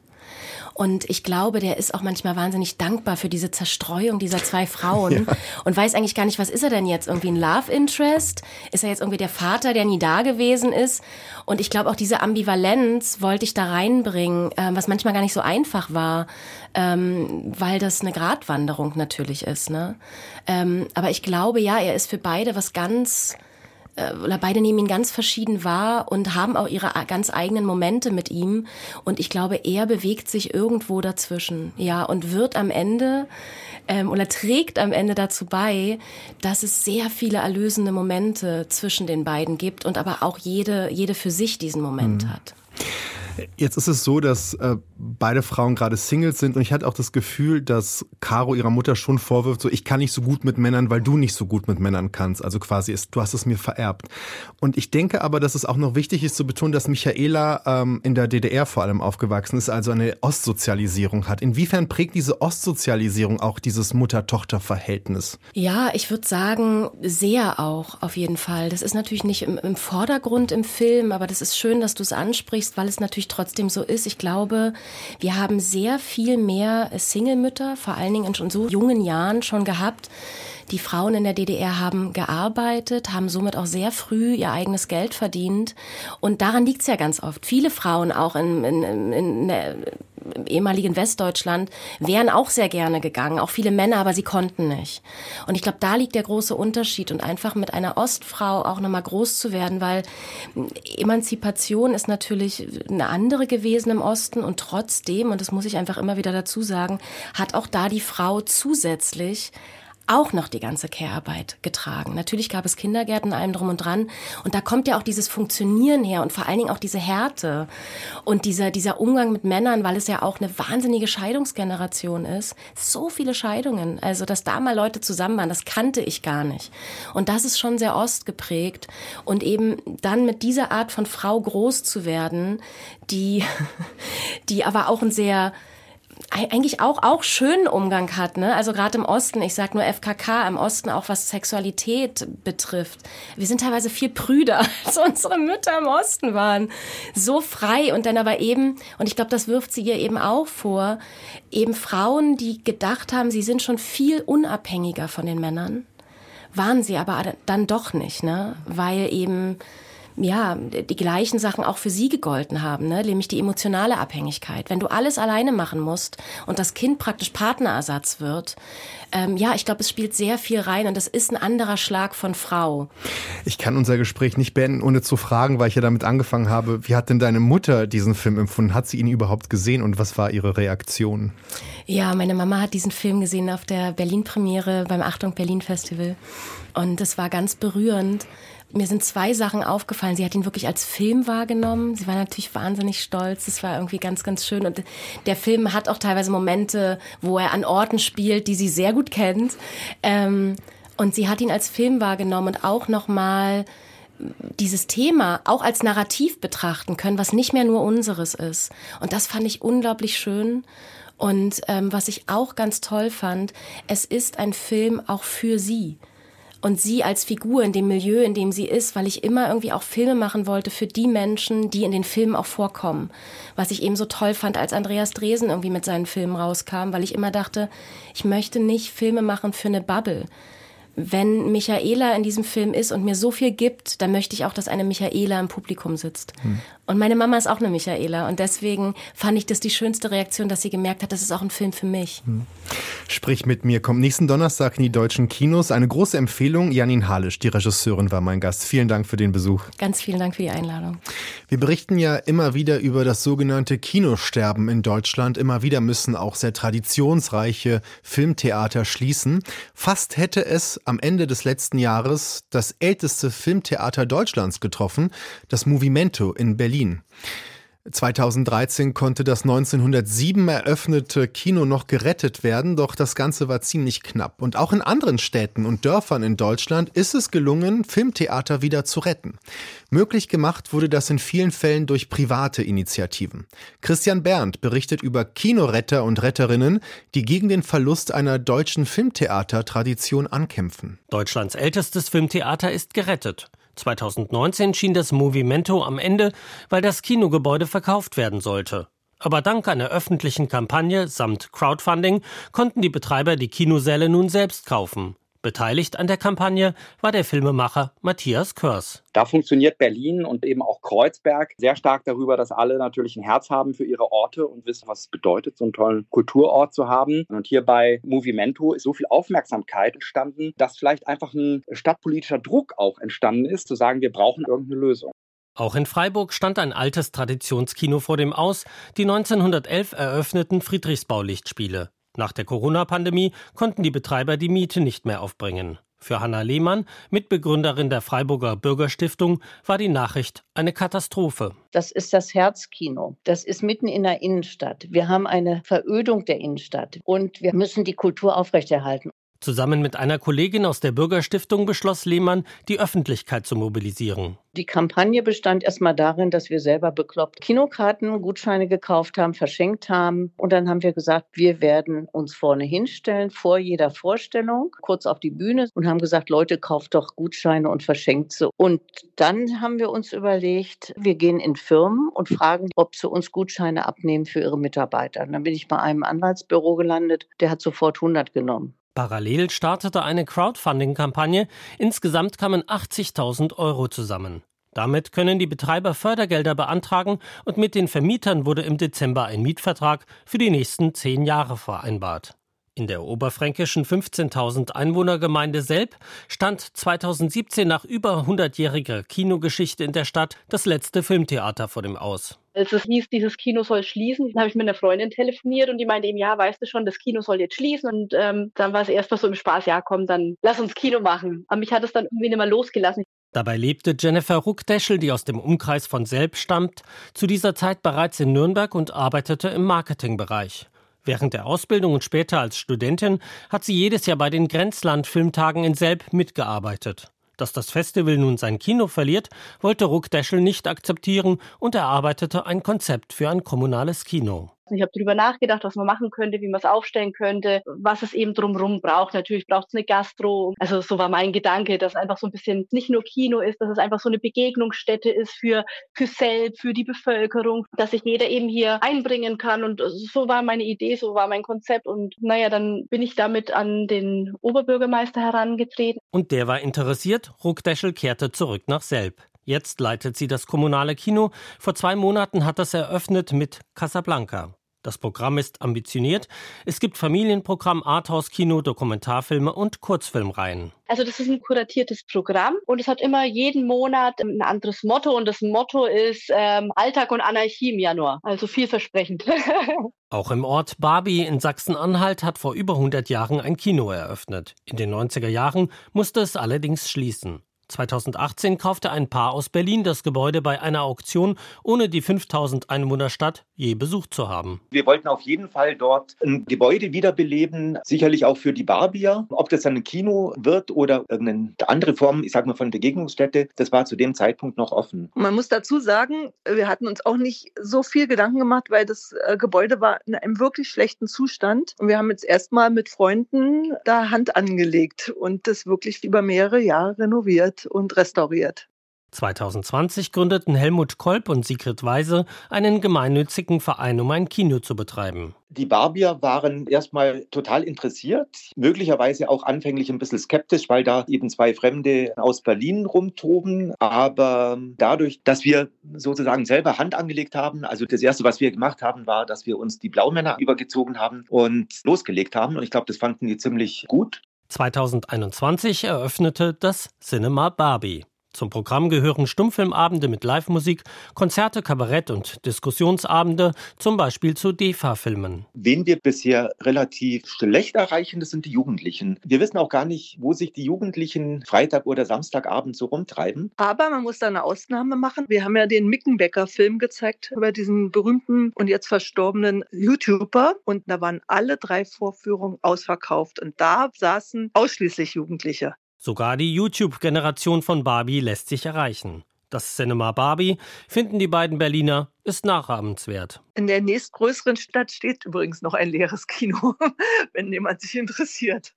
Und ich glaube, der ist auch manchmal wahnsinnig dankbar für diese Zerstreuung dieser zwei Frauen ja. und weiß eigentlich gar nicht, was ist er denn jetzt? Irgendwie ein Love Interest? Ist er jetzt irgendwie der Vater, der nie da gewesen ist? Und ich glaube, auch diese Ambivalenz wollte ich da reinbringen, äh, was manchmal gar nicht so einfach war, ähm, weil das eine Gratwanderung natürlich ist. Ne? Ähm, aber ich glaube, ja, er ist für beide was ganz oder beide nehmen ihn ganz verschieden wahr und haben auch ihre ganz eigenen Momente mit ihm. Und ich glaube, er bewegt sich irgendwo dazwischen, ja, und wird am Ende ähm, oder trägt am Ende dazu bei, dass es sehr viele erlösende Momente zwischen den beiden gibt und aber auch jede, jede für sich diesen Moment mhm. hat. Jetzt ist es so, dass äh, beide Frauen gerade Singles sind und ich hatte auch das Gefühl, dass Caro ihrer Mutter schon vorwirft, so ich kann nicht so gut mit Männern, weil du nicht so gut mit Männern kannst. Also quasi ist, du hast es mir vererbt. Und ich denke aber, dass es auch noch wichtig ist zu betonen, dass Michaela ähm, in der DDR vor allem aufgewachsen ist, also eine Ostsozialisierung hat. Inwiefern prägt diese Ostsozialisierung auch dieses Mutter-Tochter-Verhältnis? Ja, ich würde sagen, sehr auch auf jeden Fall. Das ist natürlich nicht im, im Vordergrund im Film, aber das ist schön, dass du es ansprichst, weil es natürlich trotzdem so ist. Ich glaube, wir haben sehr viel mehr Single-Mütter, vor allen Dingen in schon so jungen Jahren schon gehabt. Die Frauen in der DDR haben gearbeitet, haben somit auch sehr früh ihr eigenes Geld verdient. Und daran liegt es ja ganz oft. Viele Frauen auch in, in, in der im ehemaligen Westdeutschland wären auch sehr gerne gegangen, auch viele Männer, aber sie konnten nicht. Und ich glaube, da liegt der große Unterschied und einfach mit einer Ostfrau auch nochmal groß zu werden, weil Emanzipation ist natürlich eine andere gewesen im Osten und trotzdem, und das muss ich einfach immer wieder dazu sagen, hat auch da die Frau zusätzlich auch noch die ganze Care-Arbeit getragen. Natürlich gab es Kindergärten, allem drum und dran. Und da kommt ja auch dieses Funktionieren her und vor allen Dingen auch diese Härte und dieser, dieser Umgang mit Männern, weil es ja auch eine wahnsinnige Scheidungsgeneration ist. So viele Scheidungen. Also, dass da mal Leute zusammen waren, das kannte ich gar nicht. Und das ist schon sehr ostgeprägt. Und eben dann mit dieser Art von Frau groß zu werden, die, die aber auch ein sehr, eigentlich auch auch schönen Umgang hat, ne? Also gerade im Osten, ich sag nur FKK im Osten auch was Sexualität betrifft. Wir sind teilweise viel prüder, als unsere Mütter im Osten waren. So frei und dann aber eben und ich glaube, das wirft sie ihr eben auch vor, eben Frauen, die gedacht haben, sie sind schon viel unabhängiger von den Männern, waren sie aber dann doch nicht, ne? Weil eben ja, die gleichen Sachen auch für sie gegolten haben, ne? nämlich die emotionale Abhängigkeit. Wenn du alles alleine machen musst und das Kind praktisch Partnerersatz wird, ähm, ja, ich glaube, es spielt sehr viel rein und das ist ein anderer Schlag von Frau. Ich kann unser Gespräch nicht beenden, ohne zu fragen, weil ich ja damit angefangen habe, wie hat denn deine Mutter diesen Film empfunden? Hat sie ihn überhaupt gesehen und was war ihre Reaktion? Ja, meine Mama hat diesen Film gesehen auf der Berlin-Premiere beim Achtung Berlin Festival und es war ganz berührend mir sind zwei Sachen aufgefallen. Sie hat ihn wirklich als Film wahrgenommen. Sie war natürlich wahnsinnig stolz. Das war irgendwie ganz, ganz schön. Und der Film hat auch teilweise Momente, wo er an Orten spielt, die sie sehr gut kennt. Ähm, und sie hat ihn als Film wahrgenommen und auch nochmal dieses Thema auch als Narrativ betrachten können, was nicht mehr nur unseres ist. Und das fand ich unglaublich schön. Und ähm, was ich auch ganz toll fand, es ist ein Film auch für sie. Und sie als Figur in dem Milieu, in dem sie ist, weil ich immer irgendwie auch Filme machen wollte für die Menschen, die in den Filmen auch vorkommen. Was ich eben so toll fand, als Andreas Dresen irgendwie mit seinen Filmen rauskam, weil ich immer dachte, ich möchte nicht Filme machen für eine Bubble wenn Michaela in diesem Film ist und mir so viel gibt, dann möchte ich auch, dass eine Michaela im Publikum sitzt. Hm. Und meine Mama ist auch eine Michaela. Und deswegen fand ich das die schönste Reaktion, dass sie gemerkt hat, das ist auch ein Film für mich. Hm. Sprich mit mir kommt nächsten Donnerstag in die deutschen Kinos. Eine große Empfehlung. Janine Halisch, die Regisseurin, war mein Gast. Vielen Dank für den Besuch. Ganz vielen Dank für die Einladung. Wir berichten ja immer wieder über das sogenannte Kinosterben in Deutschland. Immer wieder müssen auch sehr traditionsreiche Filmtheater schließen. Fast hätte es am Ende des letzten Jahres das älteste Filmtheater Deutschlands getroffen, das Movimento in Berlin. 2013 konnte das 1907 eröffnete Kino noch gerettet werden, doch das Ganze war ziemlich knapp. Und auch in anderen Städten und Dörfern in Deutschland ist es gelungen, Filmtheater wieder zu retten. Möglich gemacht wurde das in vielen Fällen durch private Initiativen. Christian Berndt berichtet über Kinoretter und Retterinnen, die gegen den Verlust einer deutschen Filmtheatertradition ankämpfen. Deutschlands ältestes Filmtheater ist gerettet. 2019 schien das Movimento am Ende, weil das Kinogebäude verkauft werden sollte. Aber dank einer öffentlichen Kampagne samt Crowdfunding konnten die Betreiber die Kinosäle nun selbst kaufen. Beteiligt an der Kampagne war der Filmemacher Matthias Körs. Da funktioniert Berlin und eben auch Kreuzberg sehr stark darüber, dass alle natürlich ein Herz haben für ihre Orte und wissen, was es bedeutet, so einen tollen Kulturort zu haben. Und hier bei Movimento ist so viel Aufmerksamkeit entstanden, dass vielleicht einfach ein stadtpolitischer Druck auch entstanden ist, zu sagen, wir brauchen irgendeine Lösung. Auch in Freiburg stand ein altes Traditionskino vor dem Aus, die 1911 eröffneten Friedrichsbau-Lichtspiele. Nach der Corona-Pandemie konnten die Betreiber die Miete nicht mehr aufbringen. Für Hanna Lehmann, Mitbegründerin der Freiburger Bürgerstiftung, war die Nachricht eine Katastrophe. Das ist das Herzkino. Das ist mitten in der Innenstadt. Wir haben eine Verödung der Innenstadt und wir müssen die Kultur aufrechterhalten. Zusammen mit einer Kollegin aus der Bürgerstiftung beschloss Lehmann, die Öffentlichkeit zu mobilisieren. Die Kampagne bestand erstmal darin, dass wir selber bekloppt Kinokarten, Gutscheine gekauft haben, verschenkt haben. Und dann haben wir gesagt, wir werden uns vorne hinstellen, vor jeder Vorstellung, kurz auf die Bühne und haben gesagt, Leute, kauft doch Gutscheine und verschenkt sie. Und dann haben wir uns überlegt, wir gehen in Firmen und fragen, ob sie uns Gutscheine abnehmen für ihre Mitarbeiter. Und dann bin ich bei einem Anwaltsbüro gelandet, der hat sofort 100 genommen. Parallel startete eine Crowdfunding-Kampagne. Insgesamt kamen 80.000 Euro zusammen. Damit können die Betreiber Fördergelder beantragen und mit den Vermietern wurde im Dezember ein Mietvertrag für die nächsten zehn Jahre vereinbart. In der oberfränkischen 15.000 Einwohnergemeinde Selb stand 2017 nach über 100-jähriger Kinogeschichte in der Stadt das letzte Filmtheater vor dem Aus. Als es hieß, dieses Kino soll schließen, habe ich mit einer Freundin telefoniert und die meinte ihm, ja, weißt du schon, das Kino soll jetzt schließen. Und ähm, dann war es erst mal so im Spaß, ja, komm, dann lass uns Kino machen. Aber mich hat es dann irgendwie nicht mehr losgelassen. Dabei lebte Jennifer Ruckdeschel, die aus dem Umkreis von Selb stammt, zu dieser Zeit bereits in Nürnberg und arbeitete im Marketingbereich. Während der Ausbildung und später als Studentin hat sie jedes Jahr bei den Grenzland-Filmtagen in Selb mitgearbeitet. Dass das Festival nun sein Kino verliert, wollte Ruckdeschel nicht akzeptieren und erarbeitete ein Konzept für ein kommunales Kino. Ich habe darüber nachgedacht, was man machen könnte, wie man es aufstellen könnte, was es eben drumherum braucht. Natürlich braucht es eine Gastro. Also so war mein Gedanke, dass einfach so ein bisschen nicht nur Kino ist, dass es einfach so eine Begegnungsstätte ist für, für selbst, für die Bevölkerung, dass sich jeder eben hier einbringen kann. Und so war meine Idee, so war mein Konzept. Und naja, dann bin ich damit an den Oberbürgermeister herangetreten. Und der war interessiert. Ruckdeschel kehrte zurück nach Selb. Jetzt leitet sie das kommunale Kino. Vor zwei Monaten hat das eröffnet mit Casablanca. Das Programm ist ambitioniert. Es gibt Familienprogramm, Arthouse-Kino, Dokumentarfilme und Kurzfilmreihen. Also das ist ein kuratiertes Programm und es hat immer jeden Monat ein anderes Motto und das Motto ist ähm, Alltag und Anarchie im Januar. Also vielversprechend. Auch im Ort Barbie in Sachsen-Anhalt hat vor über 100 Jahren ein Kino eröffnet. In den 90er Jahren musste es allerdings schließen. 2018 kaufte ein Paar aus Berlin das Gebäude bei einer Auktion, ohne die 5000 Einwohnerstadt je besucht zu haben. Wir wollten auf jeden Fall dort ein Gebäude wiederbeleben, sicherlich auch für die Barbier. Ob das dann ein Kino wird oder irgendeine andere Form, ich sag mal von Begegnungsstätte, das war zu dem Zeitpunkt noch offen. Man muss dazu sagen, wir hatten uns auch nicht so viel Gedanken gemacht, weil das äh, Gebäude war in einem wirklich schlechten Zustand. Und wir haben jetzt erstmal mit Freunden da Hand angelegt und das wirklich über mehrere Jahre renoviert und restauriert. 2020 gründeten Helmut Kolb und Sigrid Weise einen gemeinnützigen Verein, um ein Kino zu betreiben. Die Barbier waren erstmal total interessiert, möglicherweise auch anfänglich ein bisschen skeptisch, weil da eben zwei Fremde aus Berlin rumtoben. Aber dadurch, dass wir sozusagen selber Hand angelegt haben, also das Erste, was wir gemacht haben, war, dass wir uns die Blaumänner übergezogen haben und losgelegt haben. Und ich glaube, das fanden die ziemlich gut. 2021 eröffnete das Cinema Barbie. Zum Programm gehören Stummfilmabende mit Live-Musik, Konzerte, Kabarett und Diskussionsabende, zum Beispiel zu DEFA-Filmen. Wen wir bisher relativ schlecht erreichen, das sind die Jugendlichen. Wir wissen auch gar nicht, wo sich die Jugendlichen Freitag oder Samstagabend so rumtreiben. Aber man muss da eine Ausnahme machen. Wir haben ja den Mickenbecker-Film gezeigt über diesen berühmten und jetzt verstorbenen YouTuber. Und da waren alle drei Vorführungen ausverkauft. Und da saßen ausschließlich Jugendliche. Sogar die YouTube-Generation von Barbie lässt sich erreichen. Das Cinema Barbie, finden die beiden Berliner, ist nachahmenswert. In der nächstgrößeren Stadt steht übrigens noch ein leeres Kino, wenn jemand sich interessiert.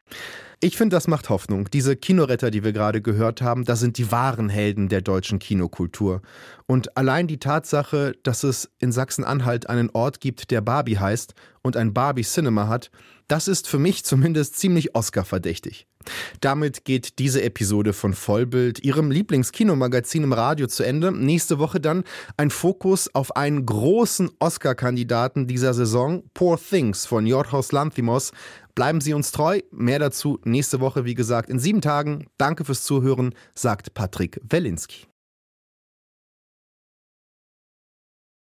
Ich finde, das macht Hoffnung. Diese Kinoretter, die wir gerade gehört haben, das sind die wahren Helden der deutschen Kinokultur. Und allein die Tatsache, dass es in Sachsen-Anhalt einen Ort gibt, der Barbie heißt und ein Barbie-Cinema hat, das ist für mich zumindest ziemlich Oscar-verdächtig. Damit geht diese Episode von Vollbild, Ihrem Lieblingskinomagazin im Radio, zu Ende. Nächste Woche dann ein Fokus auf einen großen Oscar-Kandidaten dieser Saison, Poor Things von Jorgos Lanthimos. Bleiben Sie uns treu. Mehr dazu nächste Woche, wie gesagt, in sieben Tagen. Danke fürs Zuhören, sagt Patrick Welinski.